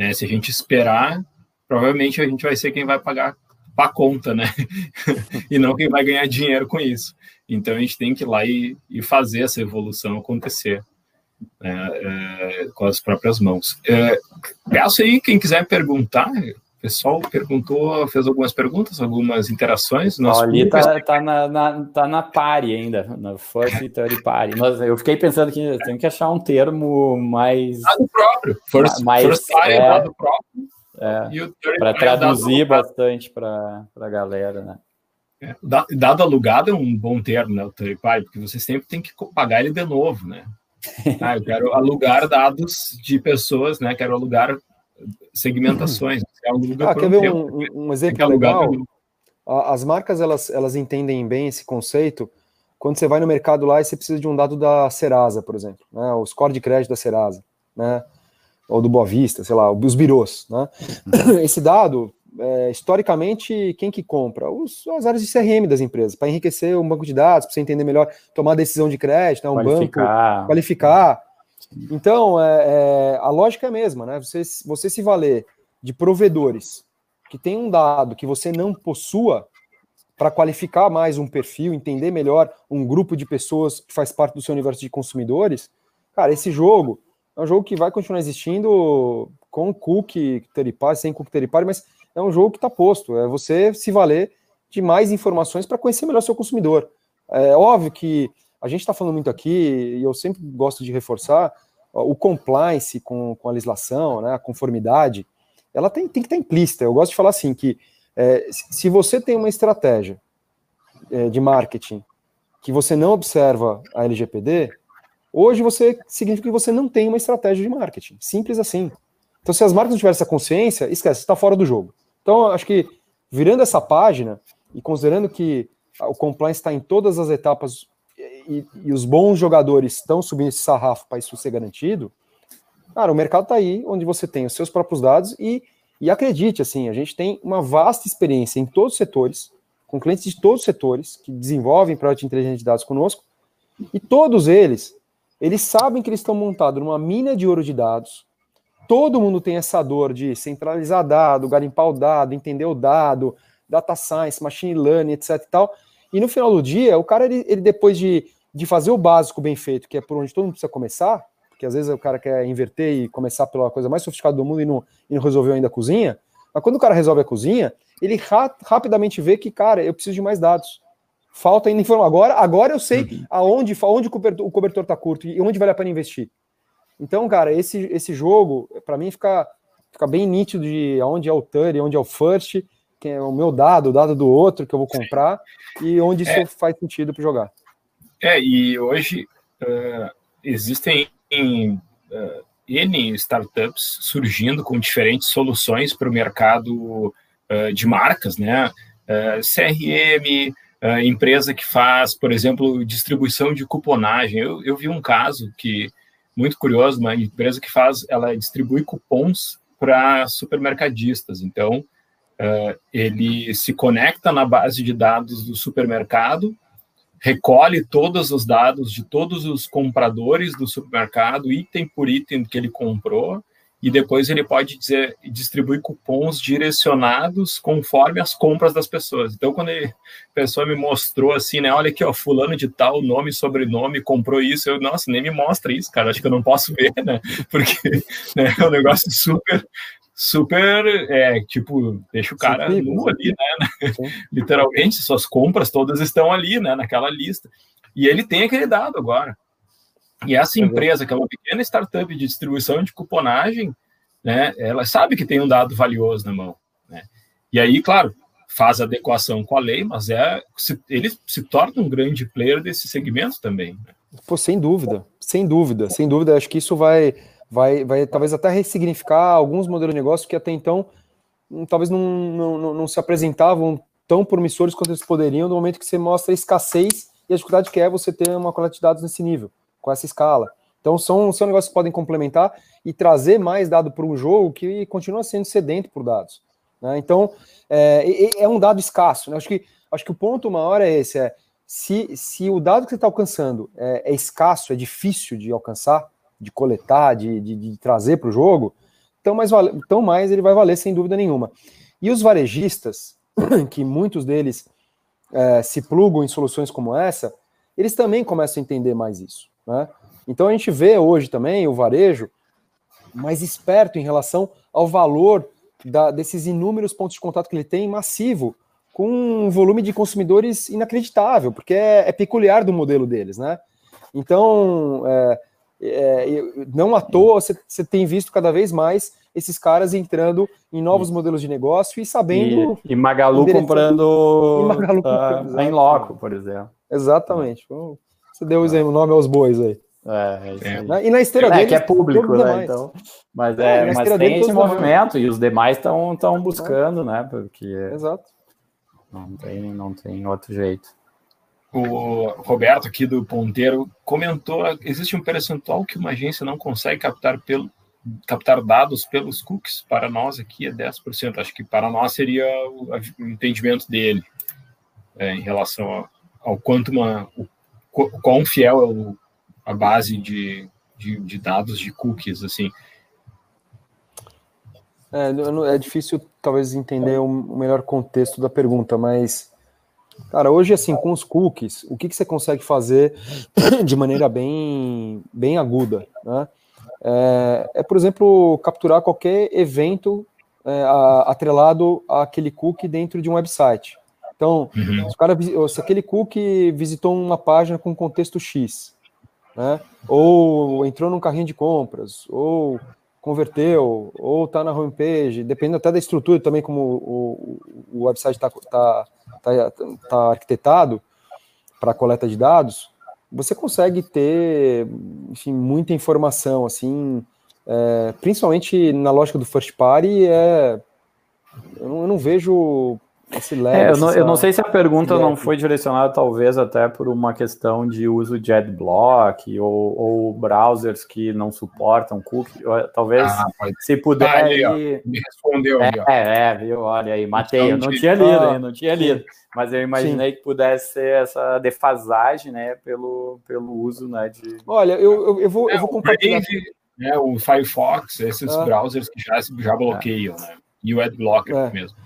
Né? Se a gente esperar, provavelmente a gente vai ser quem vai pagar a conta, né? e não quem vai ganhar dinheiro com isso. Então a gente tem que ir lá e, e fazer essa evolução acontecer né? é, com as próprias mãos. É, peço aí, quem quiser perguntar, o pessoal perguntou, fez algumas perguntas, algumas interações. Nosso ali tá, tá, na, na, tá na pare ainda, na first e third party. Mas eu fiquei pensando que tem que achar um termo mais. Lado próprio. First, mais, first party, é, próprio. É, para traduzir bastante para a galera, né? É, dado alugado é um bom termo, né, o third party, porque você sempre tem que pagar ele de novo, né? Ah, eu quero alugar dados de pessoas, né? Quero alugar segmentações. ah, quer ver um, um, exemplo legal? As marcas elas, elas entendem bem esse conceito quando você vai no mercado lá e você precisa de um dado da Serasa, por exemplo, né? O score de crédito da Serasa, né? Ou do Boa Vista, sei lá, os birôs, né? Uhum. Esse dado é, historicamente, quem que compra? Os, as áreas de CRM das empresas, para enriquecer um banco de dados, para você entender melhor, tomar decisão de crédito, né, um qualificar. banco, qualificar. Então, é, é, a lógica é a mesma, né? Você, você se valer de provedores que tem um dado que você não possua para qualificar mais um perfil, entender melhor um grupo de pessoas que faz parte do seu universo de consumidores, cara, esse jogo é um jogo que vai continuar existindo com cookie teripare, sem cookie teripare, mas é um jogo que está posto. É você se valer de mais informações para conhecer melhor seu consumidor. É óbvio que a gente está falando muito aqui, e eu sempre gosto de reforçar, o compliance com, com a legislação, né, a conformidade, ela tem, tem que estar implícita. Eu gosto de falar assim, que é, se você tem uma estratégia é, de marketing que você não observa a LGPD, hoje você significa que você não tem uma estratégia de marketing. Simples assim. Então, se as marcas não tiverem essa consciência, esquece, está fora do jogo. Então, acho que virando essa página e considerando que o compliance está em todas as etapas e, e, os bons jogadores estão subindo esse sarrafo para isso ser garantido, cara, o mercado está aí, onde você tem os seus próprios dados e, e acredite, assim, a gente tem uma vasta experiência em todos os setores, com clientes de todos os setores que desenvolvem projetos de inteligência de dados conosco, e todos eles, eles sabem que eles estão montados numa mina de ouro de dados, todo mundo tem essa dor de centralizar dado, garimpar o dado, entender o dado, data science, machine learning, etc e tal. E no final do dia, o cara, ele, ele depois de, de fazer o básico bem feito, que é por onde todo mundo precisa começar, porque às vezes o cara quer inverter e começar pela coisa mais sofisticada do mundo e não, e não resolveu ainda a cozinha, mas quando o cara resolve a cozinha, ele ra rapidamente vê que, cara, eu preciso de mais dados. Falta ainda informação. Agora, agora eu sei uhum. aonde, aonde o cobertor está curto e onde vale a pena investir. Então, cara, esse, esse jogo, para mim, fica, fica bem nítido de onde é o third, onde é o first, que é o meu dado, o dado do outro que eu vou comprar, e onde isso é, faz sentido para jogar. É, e hoje uh, existem uh, N startups surgindo com diferentes soluções para o mercado uh, de marcas, né? CRM, empresa que faz, por exemplo, distribuição de cuponagem. Eu, eu vi um caso que muito curioso, uma empresa que faz, ela distribui cupons para supermercadistas. Então, ele se conecta na base de dados do supermercado, recolhe todos os dados de todos os compradores do supermercado, item por item que ele comprou, e depois ele pode dizer, distribuir cupons direcionados conforme as compras das pessoas. Então, quando ele, a pessoa me mostrou assim, né, olha aqui, ó, fulano de tal, nome, sobrenome, comprou isso, eu, nossa, nem me mostra isso, cara, acho que eu não posso ver, né, porque né, é um negócio super, super, é, tipo, deixa o cara Sim, nu ali, né, literalmente, suas compras todas estão ali, né, naquela lista. E ele tem aquele dado agora. E essa empresa, que é uma pequena startup de distribuição de cuponagem, né, ela sabe que tem um dado valioso na mão. Né? E aí, claro, faz adequação com a lei, mas é se, ele se torna um grande player desse segmento também. Né? Pô, sem dúvida, sem dúvida, sem dúvida. Acho que isso vai, vai, vai talvez até ressignificar alguns modelos de negócio que até então hum, talvez não, não, não se apresentavam tão promissores quanto eles poderiam no momento que você mostra a escassez e a dificuldade que é você ter uma coleta de dados nesse nível com essa escala. Então são, são negócios que podem complementar e trazer mais dado para um jogo que continua sendo sedento por dados. Né? Então é, é, um dado escasso. Né? Acho, que, acho que o ponto maior é esse: é se, se o dado que você está alcançando é, é, escasso, é difícil de alcançar, de coletar, de, de, de trazer para o jogo, então mais, então mais ele vai valer sem dúvida nenhuma. E os varejistas, que muitos deles é, se plugam em soluções como essa, eles também começam a entender mais isso. Né? Então a gente vê hoje também o varejo mais esperto em relação ao valor da, desses inúmeros pontos de contato que ele tem massivo, com um volume de consumidores inacreditável, porque é, é peculiar do modelo deles, né? Então, é, é, não à toa você, você tem visto cada vez mais esses caras entrando em novos modelos de negócio e sabendo. E, e Magalu comprando E Magalu comprando, a em loco, por exemplo. Exatamente. Então, Você deu o nome aos bois aí. É, é É. E na esteira É, deles, que é público, né? demais. Então, mas É, é, mas tem dele, esse movimento e os demais estão estão buscando, né? Porque Exato. não tem, não tem outro jeito. O Roberto aqui do Ponteiro comentou: existe um percentual que uma agência não consegue captar pelo captar dados pelos cookies. Para nós aqui é 10%. Acho que para nós seria o, o entendimento dele é, em relação ao, quanto uma o, qu- quão fiel é o, a base de, de, de dados de cookies assim. É, é difícil, talvez, entender o melhor contexto da pergunta, mas, cara, hoje, assim, com os cookies, o que, que você consegue fazer de maneira bem, bem aguda, né? É, é, por exemplo, capturar qualquer evento é, a- atrelado àquele cookie dentro de um website. Então, Uhum. se, o cara, se aquele cookie visitou uma página com contexto X, né? ou entrou num carrinho de compras, ou converteu, ou está na homepage, dependendo até da estrutura também, como o, o, website está tá, tá, tá arquitetado para coleta de dados, você consegue ter, enfim, muita informação, assim, é, principalmente na lógica do first party, é, eu, não, eu não vejo esse leve. É, eu, não, essa- eu não sei se a pergunta não leve. foi direcionada, talvez, até por uma questão de uso de adblock ou, ou browsers que não suportam cookie. ou, Talvez, Ah, se puder. Ah, ali, ó. aí- me respondeu É, ali, ó. é, viu? Olha aí, matei. Eu não Então, tinha lido, ah? Não tinha sim. lido. Mas eu imaginei que pudesse ser essa defasagem, né? Pelo, pelo uso, né? De. Olha, eu, eu, eu vou, eu É, vou o compartilhar. Né, o Firefox, esses Ah. browsers que já, já bloqueiam, né? E o Adblocker É. mesmo.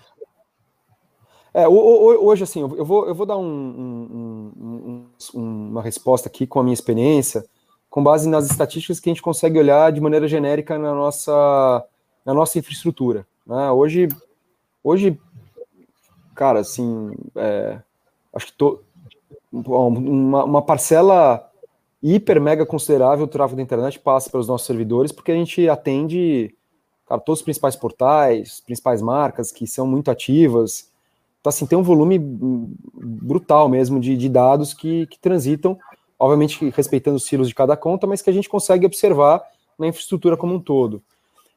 É, ho- ho- hoje, assim, eu vou, eu vou dar um- um- um- um- uma resposta aqui com a minha experiência, com base nas estatísticas que a gente consegue olhar de maneira genérica na nossa, na nossa infraestrutura. né? Hoje, hoje, cara, assim, é, acho que to- uma, uma parcela hiper mega considerável do tráfego da internet passa pelos nossos servidores, porque a gente atende cara, todos os principais portais, principais marcas que são muito ativas. Então, assim, tem um volume brutal mesmo de, de dados que, que transitam, obviamente respeitando os silos de cada conta, mas que a gente consegue observar na infraestrutura como um todo.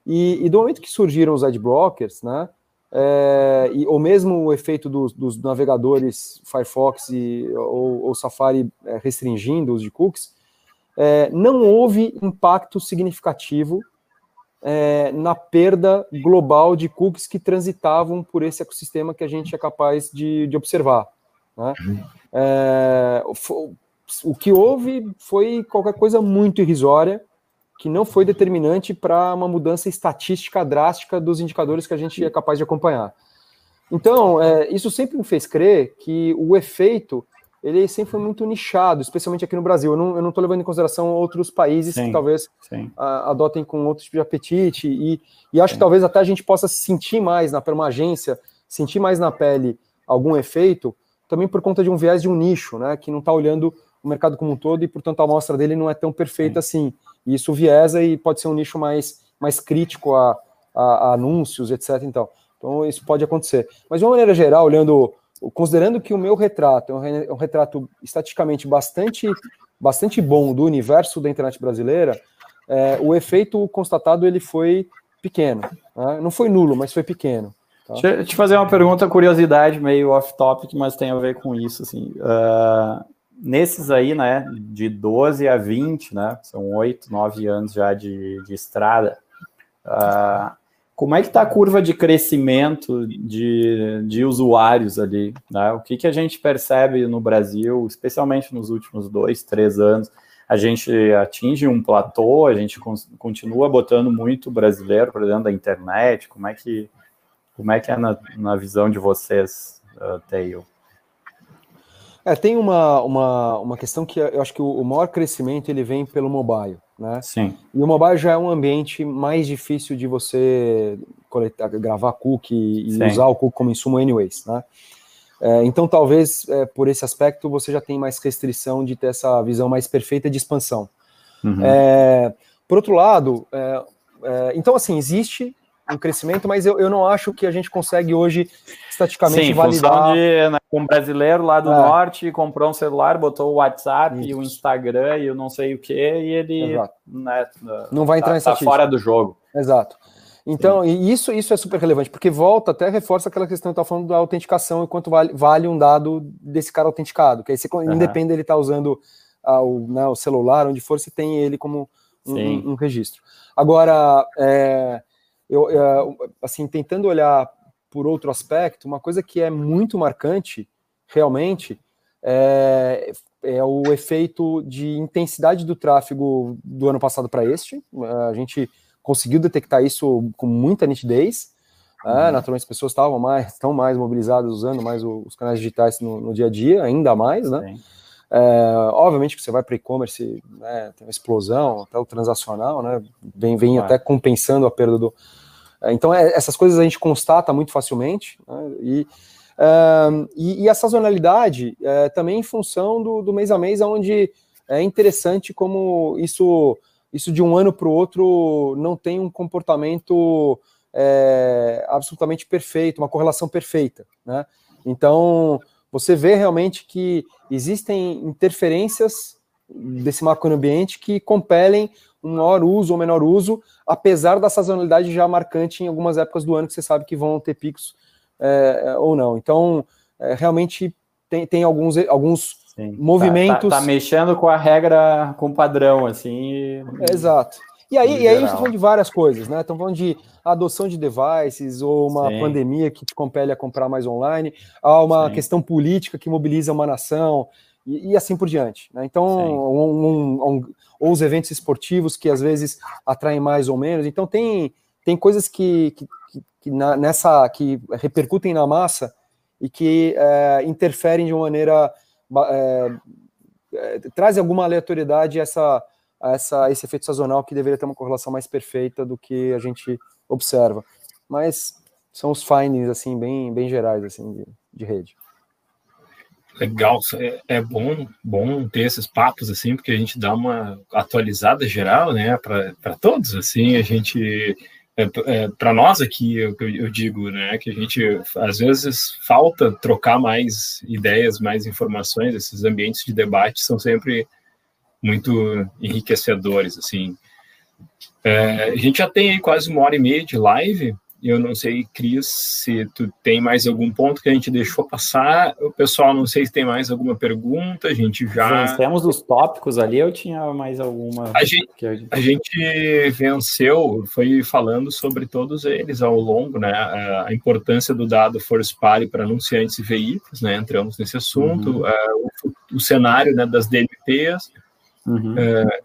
E, e do momento que surgiram os adblockers, né, é, e, ou mesmo o efeito dos, dos navegadores Firefox e, ou, ou Safari é, restringindo os de cookies, é, não houve impacto significativo é, na perda global de cookies que transitavam por esse ecossistema que a gente é capaz de, de observar. Né? É, o que houve foi qualquer coisa muito irrisória, que não foi determinante para uma mudança estatística drástica dos indicadores que a gente é capaz de acompanhar. Então, é, isso sempre me fez crer que o efeito ele sempre foi muito nichado, especialmente aqui no Brasil. Eu não estou levando em consideração outros países Sim. que talvez Sim. a- adotem com outro tipo de apetite e, e acho que talvez até a gente possa sentir mais na uma agência, sentir mais na pele algum efeito, também por conta de um viés de um nicho, né, que não está olhando o mercado como um todo e portanto a amostra dele não é tão perfeita assim. E isso viesa e pode ser um nicho mais mais crítico a, a, a anúncios, etc. Então, então isso pode acontecer. Mas de uma maneira geral, olhando, considerando que o meu retrato é um é retrato estatisticamente bastante bastante bom do universo da internet brasileira, é, o efeito constatado ele foi pequeno. né? Não foi nulo, mas foi pequeno. Tá. Deixa eu te fazer uma pergunta, curiosidade, meio off-topic, mas tem a ver com isso, assim. Ah, nesses aí, né, de 12 a 20, né, são 8, 9 anos já de, de estrada, ah, como é que está a curva de crescimento de, de usuários ali? Né? O que, que a gente percebe no Brasil, especialmente nos últimos dois, três anos? A gente atinge um platô, a gente con- continua botando muito brasileiro para dentro da internet, como é que como é que é na, na visão de vocês, uh, Tail? É, tem uma, uma, uma questão que eu acho que o, o maior crescimento ele vem pelo mobile, né? Sim, E o mobile já é um ambiente mais difícil de você coletar, gravar cookie e Sim. usar o cookie como insumo anyways, né? É, então, talvez, é, por esse aspecto, você já tem mais restrição de ter essa visão mais perfeita de expansão. Uhum. É, por outro lado, é, é, então, assim, existe um crescimento, mas eu, eu não acho que a gente consegue hoje estaticamente Sim, validar. De, né, um brasileiro lá do é. norte comprou um celular, botou o WhatsApp, Isso. o Instagram e o não sei o que, e ele né, não vai entrar tá, em tá fora do jogo. Exato. Então, e isso, isso é super relevante, porque volta até reforça aquela questão que eu estava falando da autenticação e quanto vale, vale um dado desse cara autenticado, que aí você, uhum. independe ele estar tá usando ah, o, né, o, celular, onde for, você tem ele como um, um, um registro. Agora, é, eu, é, assim, tentando olhar por outro aspecto, uma coisa que é muito marcante, realmente, é, é o efeito de intensidade do tráfego do ano passado para este. A gente conseguiu detectar isso com muita nitidez. É, uhum. naturalmente as pessoas estavam mais, estão mais mobilizadas usando mais os canais digitais no, no dia a dia, ainda mais, né? É, obviamente que você vai para e-commerce, né, tem uma explosão, até o transacional, né? Vem, vem até compensando a perda do. É, então, é, essas coisas a gente constata muito facilmente, né, e, é, e, e, a sazonalidade é, também em função do, do mês a mês, onde é interessante como isso isso de um ano para o outro não tem um comportamento é, absolutamente perfeito, uma correlação perfeita. Né? Então, você vê realmente que existem interferências desse macroambiente que compelem um maior uso ou menor uso, apesar da sazonalidade já marcante em algumas épocas do ano que você sabe que vão ter picos é, ou não. Então, é, realmente tem, tem alguns, alguns Sim. movimentos. Tá, tá, tá, mexendo com a regra, com o padrão, assim. E... Exato. E aí, e aí a gente tá falando de várias coisas, né? Estamos falando de adoção de devices, ou uma Sim. pandemia que te compele a comprar mais online, há uma Sim. questão política que mobiliza uma nação, e, e assim por diante. Né? Então, um, um, um, ou os eventos esportivos que às vezes atraem mais ou menos. Então, tem, tem coisas que, que, que, na, nessa que repercutem na massa e que é, interferem de uma maneira é, é, traz alguma aleatoriedade a essa, esse efeito sazonal que deveria ter uma correlação mais perfeita do que a gente observa. Mas são os findings assim bem, bem gerais assim de, de rede. Legal, é, é, bom, bom ter esses papos assim, porque a gente dá uma atualizada geral, né, para todos assim, a gente é, é, para nós aqui, eu, eu, digo, né, que a gente às vezes falta trocar mais ideias, mais informações. Esses ambientes de debate são sempre muito enriquecedores, assim. É, a gente já tem aí quase uma hora e meia de live. Eu não sei, Cris, se tu tem mais algum ponto que a gente deixou passar. O pessoal, não sei se tem mais alguma pergunta. A gente já. temos os tópicos ali. Eu tinha mais alguma. A gente, a gente venceu, foi falando sobre todos eles ao longo, né? A importância do dado first party para anunciantes e veículos, né? Entramos nesse assunto. Uhum. Uh, o, o, cenário né, das DLPs. Uhum. Uh,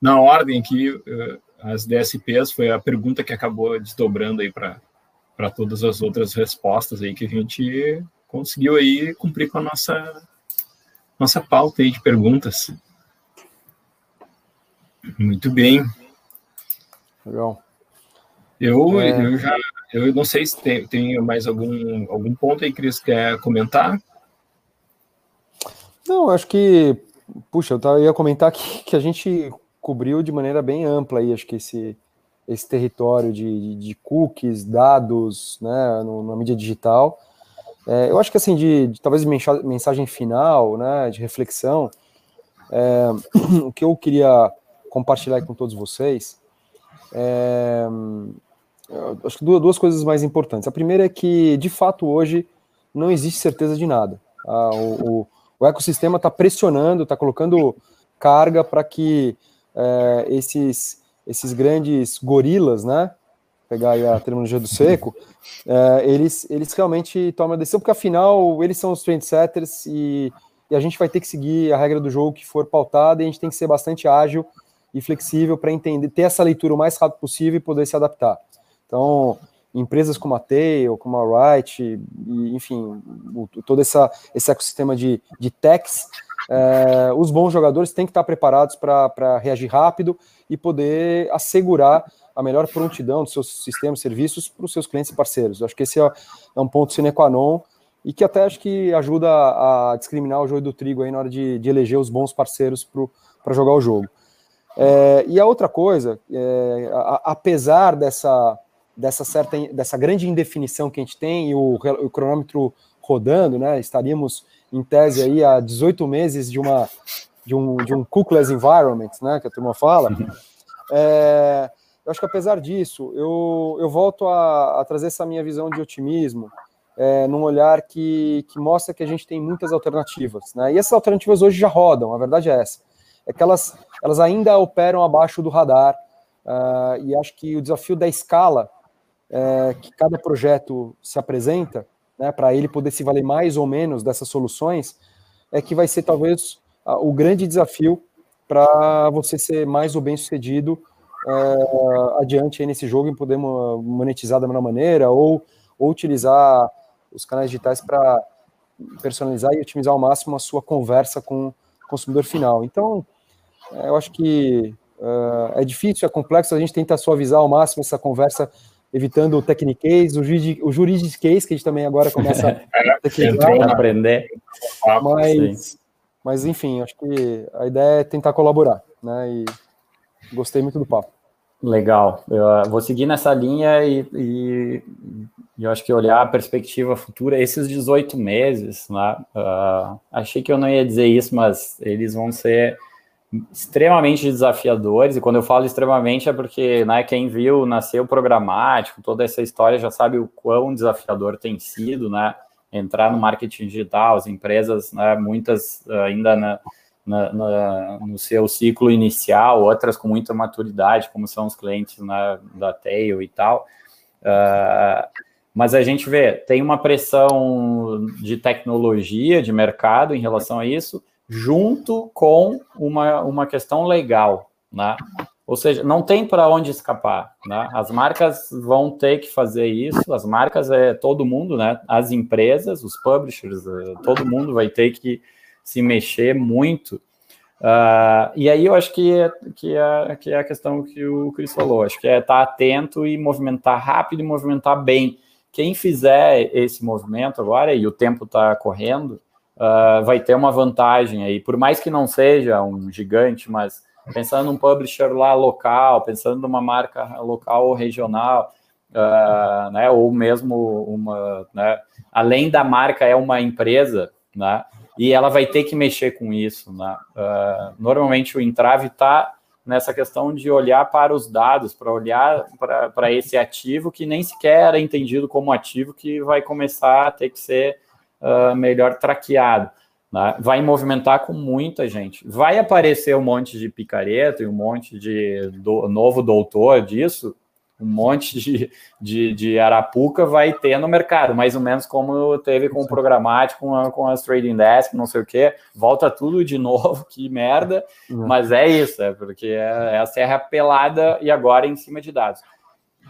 na ordem aqui. Uh, as DSPs foi a pergunta que acabou desdobrando aí para todas as outras respostas aí que a gente conseguiu aí cumprir com a nossa nossa pauta aí de perguntas. Muito bem. Legal. Eu, é... eu já eu não sei se tem, tem mais algum algum ponto aí que eles quer comentar. Não, acho que puxa, eu ia comentar que, que a gente cobriu de maneira bem ampla aí, acho que esse, esse território de, de cookies, dados, né, no, na mídia digital. É, eu acho que assim, de, de, talvez mensagem final, né, de reflexão, é, o que eu queria compartilhar com todos vocês é, acho que duas, duas coisas mais importantes. A primeira é que, de fato, hoje não existe certeza de nada. Ah, o, o, o ecossistema está pressionando, está colocando carga para que é, esses, esses grandes gorilas, né? Pegar aí a terminologia do seco, é, eles, eles realmente tomam a decisão, porque afinal eles são os trendsetters e, e a gente vai ter que seguir a regra do jogo que for pautada e a gente tem que ser bastante ágil e flexível para entender, ter essa leitura o mais rápido possível e poder se adaptar. Então, empresas como a Tail, como a Wright, e, enfim, o, todo essa, esse ecossistema de, de techs é, os bons jogadores têm que estar preparados para reagir rápido e poder assegurar a melhor prontidão dos seus sistemas, serviços para os seus clientes e parceiros. Eu acho que esse é, é um ponto sine qua non e que até acho que ajuda a discriminar o joio do trigo aí na hora de, de eleger os bons parceiros para jogar o jogo. É, e a outra coisa, é, a, apesar dessa, dessa certa, dessa grande indefinição que a gente tem e o, o cronômetro rodando, né, estaríamos em tese aí há 18 meses de uma de um, de um cookless environment, né, que a turma fala. É, eu acho que apesar disso, eu, eu volto a, a trazer essa minha visão de otimismo, é, num olhar que, que mostra que a gente tem muitas alternativas, né? E essas alternativas hoje já rodam, a verdade é essa. É que elas, elas ainda operam abaixo do radar, uh, e acho que o desafio da escala é, que cada projeto se apresenta, né, para ele poder se valer mais ou menos dessas soluções, é que vai ser talvez o grande desafio para você ser mais ou bem sucedido uh, adiante nesse jogo e poder monetizar da melhor maneira ou, ou utilizar os canais digitais para personalizar e otimizar ao máximo a sua conversa com o consumidor final. Então, é, eu acho que uh, é difícil, é complexo, a gente tenta suavizar ao máximo essa conversa, evitando o techniquez, o, juridic, o juridiquês, que a gente também agora começa a aprender. Mas, mas, enfim, acho que a ideia é tentar colaborar, né? E gostei muito do papo. Legal. Eu ah, vou seguir nessa linha e, e, e, eu acho que olhar a perspectiva futura, esses 18 meses, né? Uh, achei que eu não ia dizer isso, mas eles vão ser extremamente desafiadores, e quando eu falo extremamente é porque né, quem viu nascer o programático, toda essa história já sabe o quão desafiador tem sido, né? Entrar no marketing digital, as empresas, né, muitas ainda na, na, na, no seu ciclo inicial, outras com muita maturidade, como são os clientes né, da Tail e tal. Uh, mas a gente vê, tem uma pressão de tecnologia, de mercado em relação a isso, junto com uma, uma questão legal, né? Ou seja, não tem para onde escapar, né? As marcas vão ter que fazer isso, as marcas é todo mundo, né? As empresas, os publishers, é, todo mundo vai ter que se mexer muito. Uh, e aí eu acho que é, que, é, que é a questão que o Cris falou, acho que é estar atento e movimentar rápido e movimentar bem. Quem fizer esse movimento agora, e o tempo está correndo, uh, vai ter uma vantagem aí, por mais que não seja um gigante, mas pensando num publisher lá local, pensando numa marca local ou regional, uh, né, ou mesmo uma, né, além da marca é uma empresa, né, e ela vai ter que mexer com isso. Né? Uh, normalmente o entrave está nessa questão de olhar para os dados, para olhar para esse ativo que nem sequer era entendido como ativo, que vai começar a ter que ser uh, melhor traqueado. Né? Vai movimentar com muita gente. Vai aparecer um monte de picareta e um monte de do, novo doutor disso, um monte de, de, de, arapuca vai ter no mercado, mais ou menos como teve com o programático, com, a, com as trading desk, não sei o que, volta tudo de novo, que merda, uhum. mas é isso, é porque é, é a serra pelada e agora em cima de dados.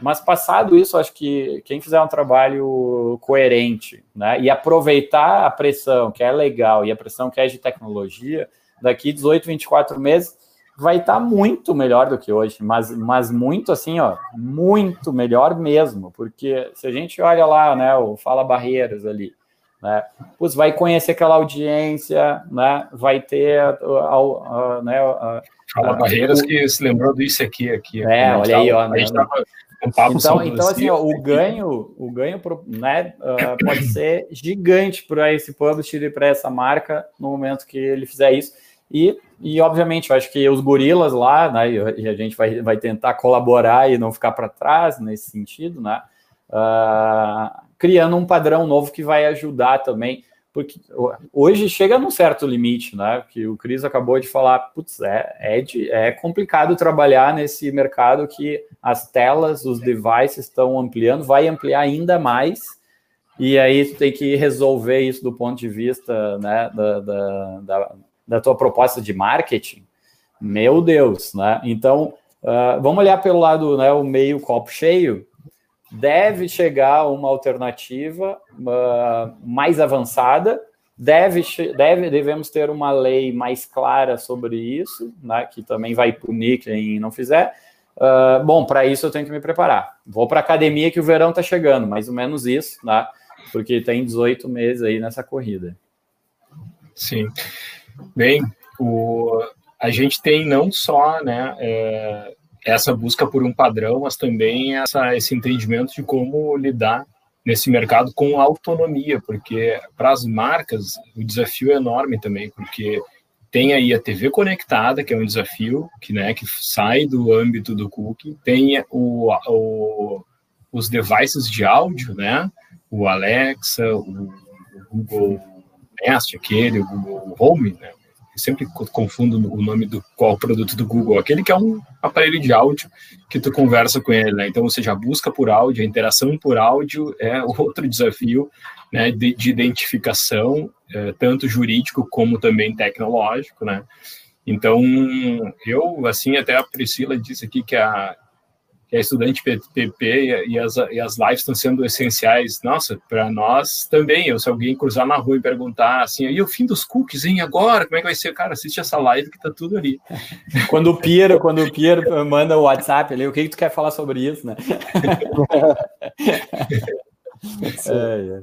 Mas passado isso, acho que quem fizer um trabalho coerente, né, e aproveitar a pressão que é legal e a pressão que é de tecnologia, daqui 18, 24 meses, vai estar tá muito melhor do que hoje, mas, mas muito assim, ó, muito melhor mesmo, porque se a gente olha lá, né, o Fala Barreiras ali, né, vai conhecer aquela audiência, né, vai ter, a, a, a, né, a, Fala Barreiras que se lembrou disso aqui, aqui. É, olha aí, ó. Né, então, então assim, ó, o ganho, o ganho, né, uh, pode ser gigante para esse publisher e para essa marca no momento que ele fizer isso. E, e obviamente, eu acho que os gorilas lá, né, e a gente vai, vai tentar colaborar e não ficar para trás nesse sentido, né, uh, criando um padrão novo que vai ajudar também, porque hoje chega num certo limite, né, que o Cris acabou de falar, putz, é, é, de, é complicado trabalhar nesse mercado que as telas, os devices estão ampliando, vai ampliar ainda mais, e aí tu tem que resolver isso do ponto de vista né, da, da, da da tua proposta de marketing, meu Deus, né? Então, uh, vamos olhar pelo lado, né, o meio copo cheio, deve chegar uma alternativa uh, mais avançada, deve, deve, devemos ter uma lei mais clara sobre isso, né, que também vai punir quem não fizer. Uh, bom, para isso eu tenho que me preparar. Vou para academia que o verão está chegando, mais ou menos isso, né? Porque tem 18 meses aí nessa corrida. Sim. Bem, o, a gente tem não só né, é, essa busca por um padrão, mas também essa, esse entendimento de como lidar nesse mercado com autonomia, porque para as marcas o desafio é enorme também, porque tem aí a TV conectada, que é um desafio que, né, que sai do âmbito do cookie, tem o, o, os devices de áudio, né, o Alexa, o, o Google Nest, aquele, o Google Home, né, sempre confundo o nome do qual produto do Google, aquele que é um aparelho de áudio que tu conversa com ele, né? Então, você já busca por áudio, a interação por áudio é outro desafio, né, de, de identificação, é, tanto jurídico como também tecnológico, né? Então, eu, assim, até a Priscila disse aqui que a, que é estudante PP e as, e as lives estão sendo essenciais. Nossa, para nós também. Eu, se alguém cruzar na rua e perguntar assim, e o fim dos cookies, hein? Agora, como é que vai ser? Cara, assiste essa live que tá tudo ali. Quando o Piero, quando o Piero manda o WhatsApp ali, o que, que tu quer falar sobre isso, né? é, é.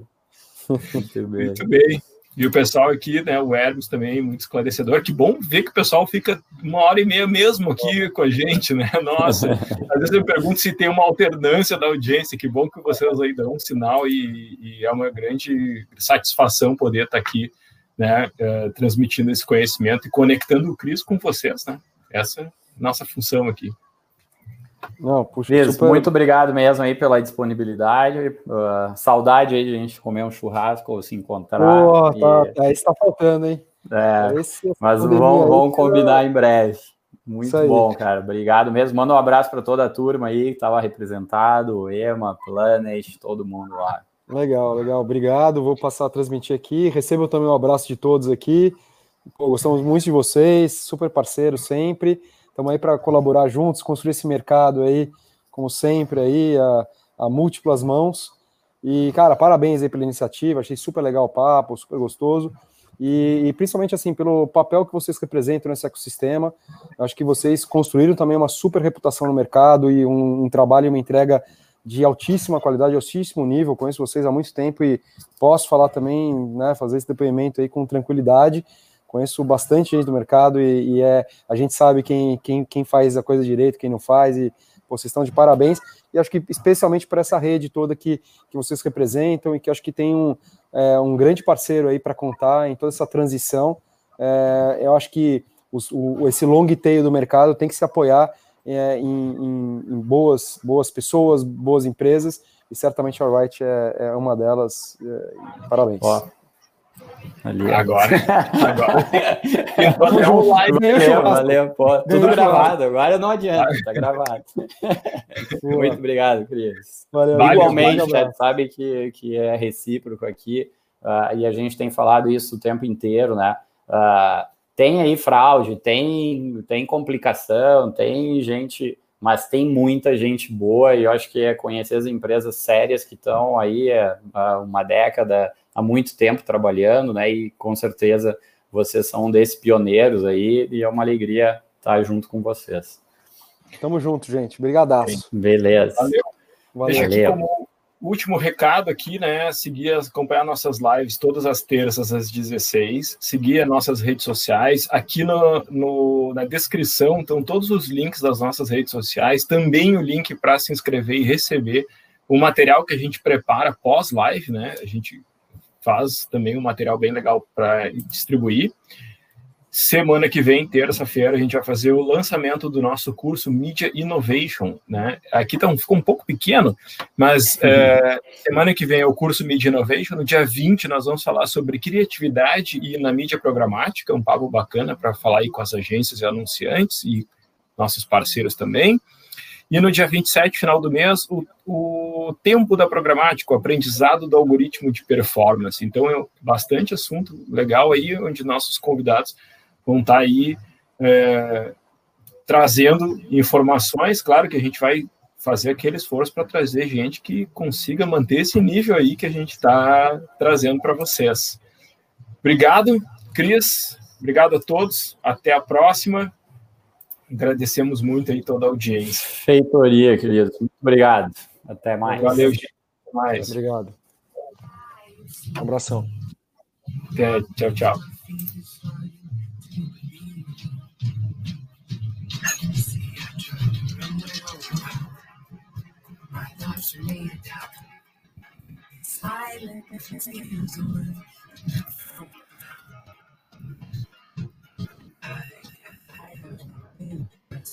Muito bem. Muito bem. E o pessoal aqui, né, o Hermes também, muito esclarecedor. Que bom ver que o pessoal fica uma hora e meia mesmo aqui com a gente, né? Nossa, às vezes eu pergunto se tem uma alternância da audiência. Que bom que vocês aí dão um sinal e, e é uma grande satisfação poder estar aqui, né, uh, transmitindo esse conhecimento e conectando o Cris com vocês, né? Essa é a nossa função aqui. Não, puxa, Liz, super... muito obrigado mesmo aí pela disponibilidade. Uh, saudade aí de a gente comer um churrasco ou se encontrar. Pô, e... tá, tá, isso tá faltando, hein? É, mas vamos, vamos combinar em breve. Muito bom, cara. Obrigado mesmo. Manda um abraço para toda a turma aí que estava representado, Ema, Planet, todo mundo lá. Legal, legal. Obrigado. Vou passar a transmitir aqui. Recebo também um abraço de todos aqui. Pô, gostamos muito de vocês, super parceiro sempre. Estamos aí para colaborar juntos, construir esse mercado aí, como sempre, aí, a, a múltiplas mãos. E, cara, parabéns aí pela iniciativa, achei super legal o papo, super gostoso. E, e, principalmente assim, pelo papel que vocês representam nesse ecossistema. Acho que vocês construíram também uma super reputação no mercado e um, um trabalho e uma entrega de altíssima qualidade, altíssimo nível. Conheço vocês há muito tempo e posso falar também, né, fazer esse depoimento aí com tranquilidade conheço bastante gente do mercado e, e, é, a gente sabe quem, quem, quem faz a coisa direito, quem não faz, e pô, vocês estão de parabéns. E acho que especialmente para essa rede toda que, que vocês representam e que acho que tem um, é, um grande parceiro aí para contar em toda essa transição. É, eu acho que os, o, esse long tail do mercado tem que se apoiar é, em, em, em, boas, boas pessoas, boas empresas, e certamente a Wright é, é uma delas. É, parabéns. Ó. Ali, agora. agora. um live valeu, valeu, pô. Tudo gravado, agora não adianta, tá gravado. Muito obrigado, Cris. Valeu, Igualmente, valeu, sabe que, que é recíproco aqui, uh, e a gente tem falado isso o tempo inteiro, né? Uh, tem aí fraude, tem, tem complicação, tem gente, mas tem muita gente boa, e eu acho que é conhecer as empresas sérias que estão aí há uma década há muito tempo trabalhando, né? E com certeza vocês são um desses pioneiros aí e é uma alegria estar junto com vocês. Tamo junto, gente. Obrigadaço. Beleza. Valeu. Valeu. Deixa aqui como último recado aqui, né? Seguir, acompanhar nossas lives todas as terças às 16. Seguir as nossas redes sociais. Aqui no, no, na descrição estão todos os links das nossas redes sociais. Também o link para se inscrever e receber o material que a gente prepara pós-live, né? A gente faz também um material bem legal para distribuir. Semana que vem, terça-feira, a gente vai fazer o lançamento do nosso curso Media Innovation. Né? Aqui tá um, ficou um pouco pequeno, mas é, semana que vem é o curso Media Innovation. No dia 20, nós vamos falar sobre criatividade e na mídia programática, um papo bacana para falar aí com as agências e anunciantes e nossos parceiros também. E no dia 27, final do mês, o, o tempo da programática, o aprendizado do algoritmo de performance. Então, é bastante assunto legal aí, onde nossos convidados vão estar tá aí é, trazendo informações. Claro que a gente vai fazer aquele esforço para trazer gente que consiga manter esse nível aí que a gente está trazendo para vocês. Obrigado, Cris. Obrigado a todos. Até a próxima. Agradecemos muito aí toda a audiência. Feitoria, querido. Muito obrigado. Até mais. Valeu, gente. Até mais. Obrigado. Um abração. Até, tchau, tchau.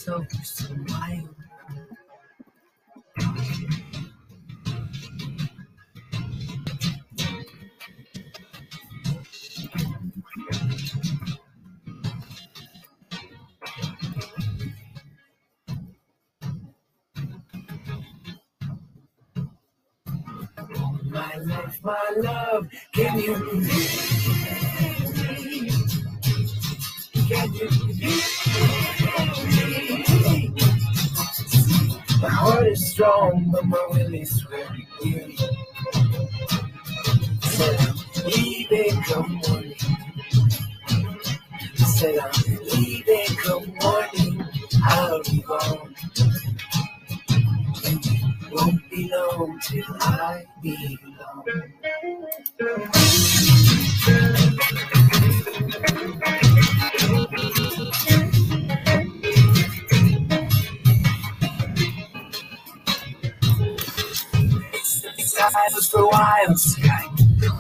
Been so, wild. My life, my love, can you hear me? Can you hear My heart is strong, but my will is very weary. Said I'm leaving come morning. Said I'm leaving come morning. I'll be gone. And it won't be long till I belong. Silence a while, sky.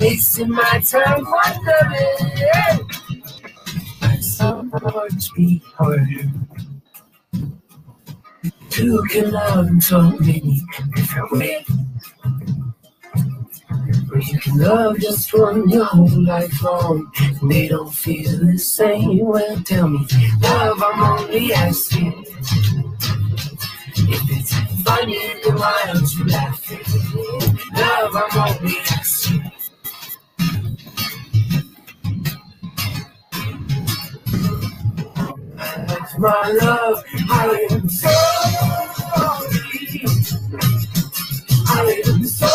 Wasting my time wondering. So much be harder. Two can love so many different ways. Or you can love just one your whole life long. And they don't feel the same. Well, tell me, love, I'm only asking. If it's funny, then why don't you laugh? Love, asking. My love, I am sorry. I am sorry.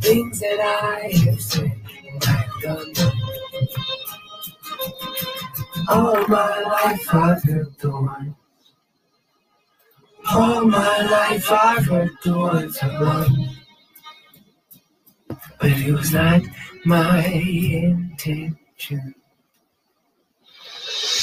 Things that I have said and I've done. All my life I've been one. All my life I've heard the words of love. But it was not my intention.